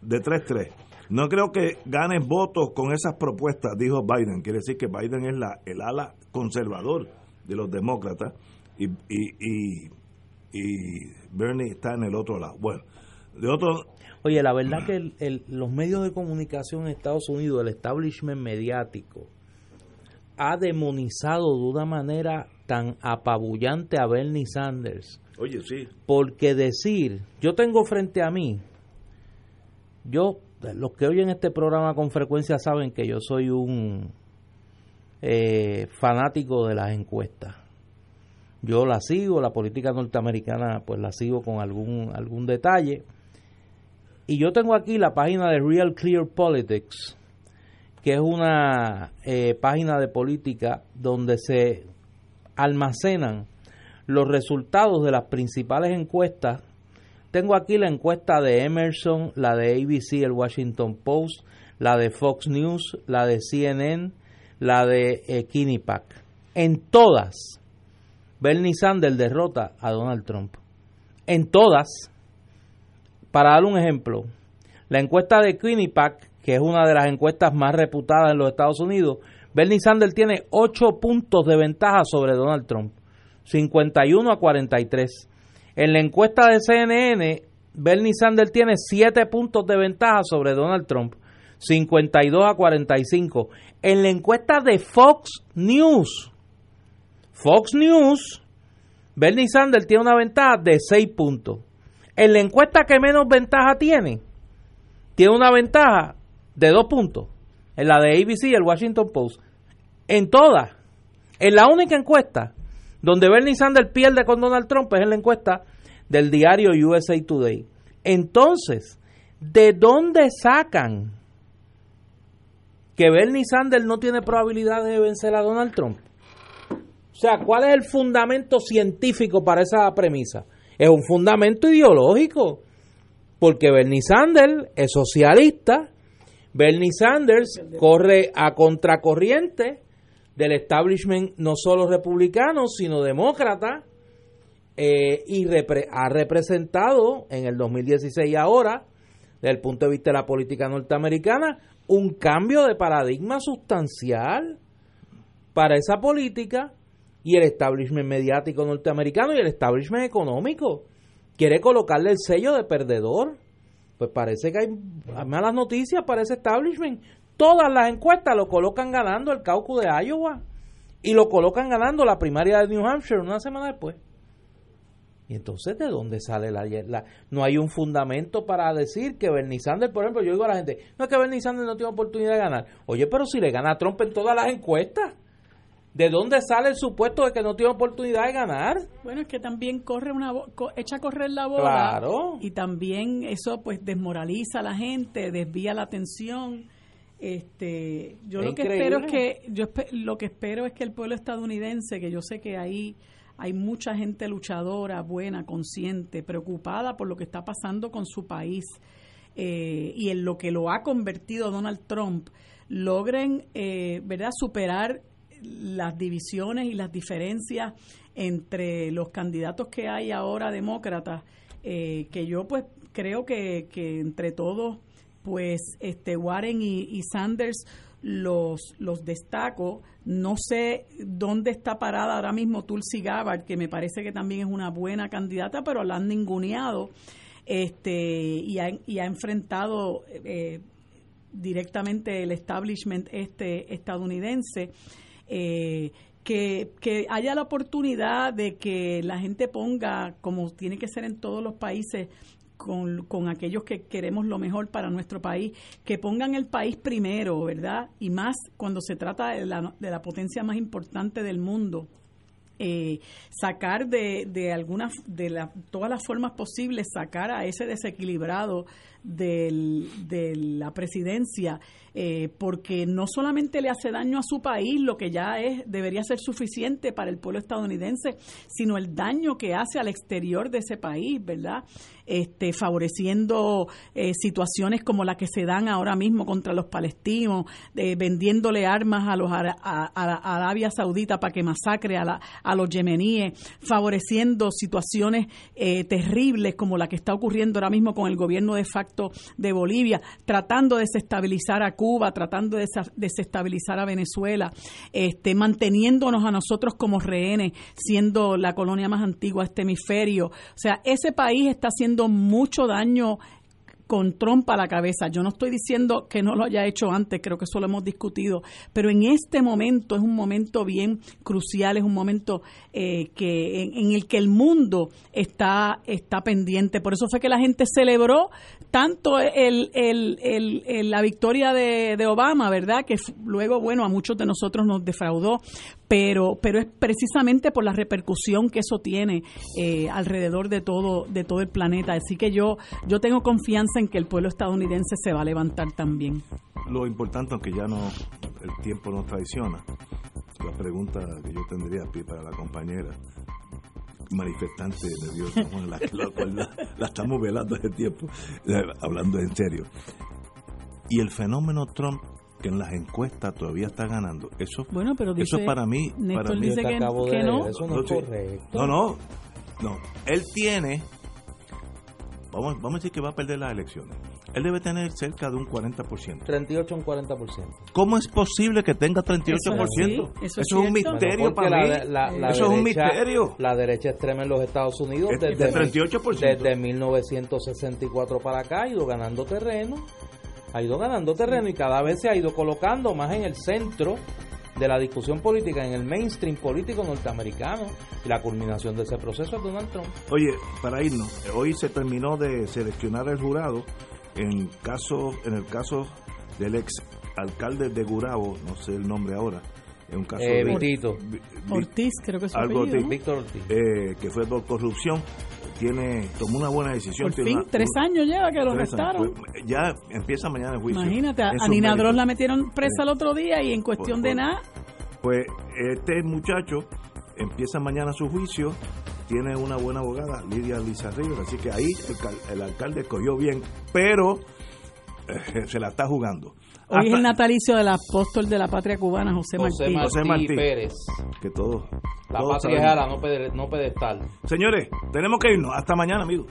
de 3-3. No creo que ganen votos con esas propuestas, dijo Biden. Quiere decir que Biden es la, el ala conservador de los demócratas y, y, y, y Bernie está en el otro lado. Bueno, de otro, Oye, la verdad que el- el- los medios de comunicación en Estados Unidos, el establishment mediático, ha demonizado de una manera tan apabullante a Bernie Sanders. oye, sí, Porque decir, yo tengo frente a mí, yo, los que oyen este programa con frecuencia saben que yo soy un eh, fanático de las encuestas. Yo la sigo, la política norteamericana pues la sigo con algún, algún detalle. Y yo tengo aquí la página de Real Clear Politics, que es una eh, página de política donde se almacenan los resultados de las principales encuestas. Tengo aquí la encuesta de Emerson, la de ABC, el Washington Post, la de Fox News, la de CNN, la de eh. En todas, Bernie Sanders derrota a Donald Trump. En todas, para dar un ejemplo, la encuesta de Quinnipiac, que es una de las encuestas más reputadas en los Estados Unidos, Bernie Sanders tiene 8 puntos de ventaja sobre Donald Trump, 51 a 43. En la encuesta de CNN, Bernie Sanders tiene 7 puntos de ventaja sobre Donald Trump, 52 a 45. En la encuesta de Fox News, Fox News, Bernie Sanders tiene una ventaja de 6 puntos. En la encuesta que menos ventaja tiene, tiene una ventaja de 2 puntos. En la de ABC y el Washington Post. En todas. En la única encuesta donde Bernie Sanders pierde con Donald Trump es en la encuesta del diario USA Today. Entonces, ¿de dónde sacan que Bernie Sanders no tiene probabilidades de vencer a Donald Trump? O sea, ¿cuál es el fundamento científico para esa premisa? Es un fundamento ideológico, porque Bernie Sanders es socialista, Bernie Sanders corre a contracorriente del establishment no solo republicano, sino demócrata, eh, y ha representado en el 2016 y ahora, desde el punto de vista de la política norteamericana, un cambio de paradigma sustancial para esa política y el establishment mediático norteamericano y el establishment económico. quiere colocarle el sello de perdedor. Pues parece que hay malas noticias para ese establishment. Todas las encuestas lo colocan ganando el caucus de Iowa y lo colocan ganando la primaria de New Hampshire una semana después. Y entonces, ¿de dónde sale la, la, No hay un fundamento para decir que Bernie Sanders, por ejemplo, yo digo a la gente, no es que Bernie Sanders no tiene oportunidad de ganar. Oye, pero si le gana a Trump en todas las encuestas, ¿de dónde sale el supuesto de que no tiene oportunidad de ganar? Bueno, es que también corre una echa a correr la bola. Claro. Y también eso pues desmoraliza a la gente, desvía la atención. Este, yo lo que espero es que yo lo que espero es que el pueblo estadounidense, que yo sé que ahí hay mucha gente luchadora, buena, consciente, preocupada por lo que está pasando con su país eh, y en lo que lo ha convertido Donald Trump, logren eh, ¿verdad? superar las divisiones y las diferencias entre los candidatos que hay ahora demócratas, eh, que yo pues creo que, que entre todos, pues este Warren y, Sanders los, los destaco. No sé dónde está parada ahora mismo Tulsi Gabbard, que me parece que también es una buena candidata, pero la han ninguneado este, y, ha, y ha enfrentado eh, directamente el establishment este estadounidense. Eh, que, que, haya la oportunidad de que la gente ponga, como tiene que ser en todos los países, con, con, aquellos que queremos lo mejor para nuestro país, que pongan el país primero, ¿verdad? Y más cuando se trata de la, de la potencia más importante del mundo. Eh, sacar de, de algunas, de la, todas las formas posibles, sacar a ese desequilibrado del, de la presidencia, eh, porque no solamente le hace daño a su país, lo que ya es debería ser suficiente para el pueblo estadounidense, sino el daño que hace al exterior de ese país, ¿verdad? Este, favoreciendo eh, situaciones como las que se dan ahora mismo contra los palestinos, eh, vendiéndole armas a los a, Arabia Saudita para que masacre a, la, a los yemeníes, favoreciendo situaciones terribles como la que está ocurriendo ahora mismo con el gobierno de facto de Bolivia, tratando de desestabilizar a Cuba, tratando de desestabilizar a Venezuela, este, manteniéndonos a nosotros como rehenes, siendo la colonia más antigua de este hemisferio. O sea, ese país está haciendo mucho daño con trompa a la cabeza. Yo no estoy diciendo que no lo haya hecho antes, creo que eso lo hemos discutido, pero en este momento es un momento bien crucial, es un momento eh, que en, el que el mundo está, está pendiente. Por eso fue que la gente celebró tanto el, la victoria de Obama, ¿verdad? Que luego, bueno, a muchos de nosotros nos defraudó, pero pero es precisamente por la repercusión que eso tiene eh, alrededor de todo de todo el planeta. Así que yo yo tengo confianza en que el pueblo estadounidense se va a levantar también. Lo importante aunque ya no el tiempo nos traiciona la pregunta que yo tendría para la compañera manifestante de Dios la, la, la, estamos velando hace tiempo eh, hablando en serio. Y el fenómeno Trump que en las encuestas todavía está ganando. Eso, bueno, pero eso para mí, para mí dice que, no. Eso no, es correcto. No, no, no. Él tiene, vamos, vamos a decir que va a perder las elecciones. Él debe tener cerca de un 40%. 38 un 40%. ¿Cómo es posible que tenga 38%? Eso, eso, es, un misterio para la, mí. La, la eso derecha, es un misterio. La derecha extrema en los Estados Unidos es, desde, 38%. desde 1964 para acá ha ido ganando terreno ha ido ganando terreno y cada vez se ha ido colocando más en el centro de la discusión política, en el mainstream político norteamericano. Y la culminación de ese proceso es Donald Trump. Oye, para irnos, hoy se terminó de seleccionar el jurado en, caso, en el caso del ex alcalde de Gurabo, no sé el nombre ahora, en un caso eh, de, Ortiz, creo que es algo apellido, Víctor Ortiz. Eh, que fue por corrupción tiene tomó una buena decisión. Por fin, tres años lleva que lo arrestaron. Pues, ya empieza mañana el juicio. Imagínate, a Nina Dross la metieron presa el otro día y en cuestión de nada. Pues este muchacho empieza mañana su juicio, tiene una buena abogada, Lidia Lizarrillo, así que ahí el, el alcalde escogió bien, pero eh, se la está jugando. Hoy es el natalicio del apóstol de la patria cubana, José, José Martí. José Martí Pérez. Que todo. La todo patria es ala, no, pedestal. Señores, tenemos que irnos. Hasta mañana, amigos.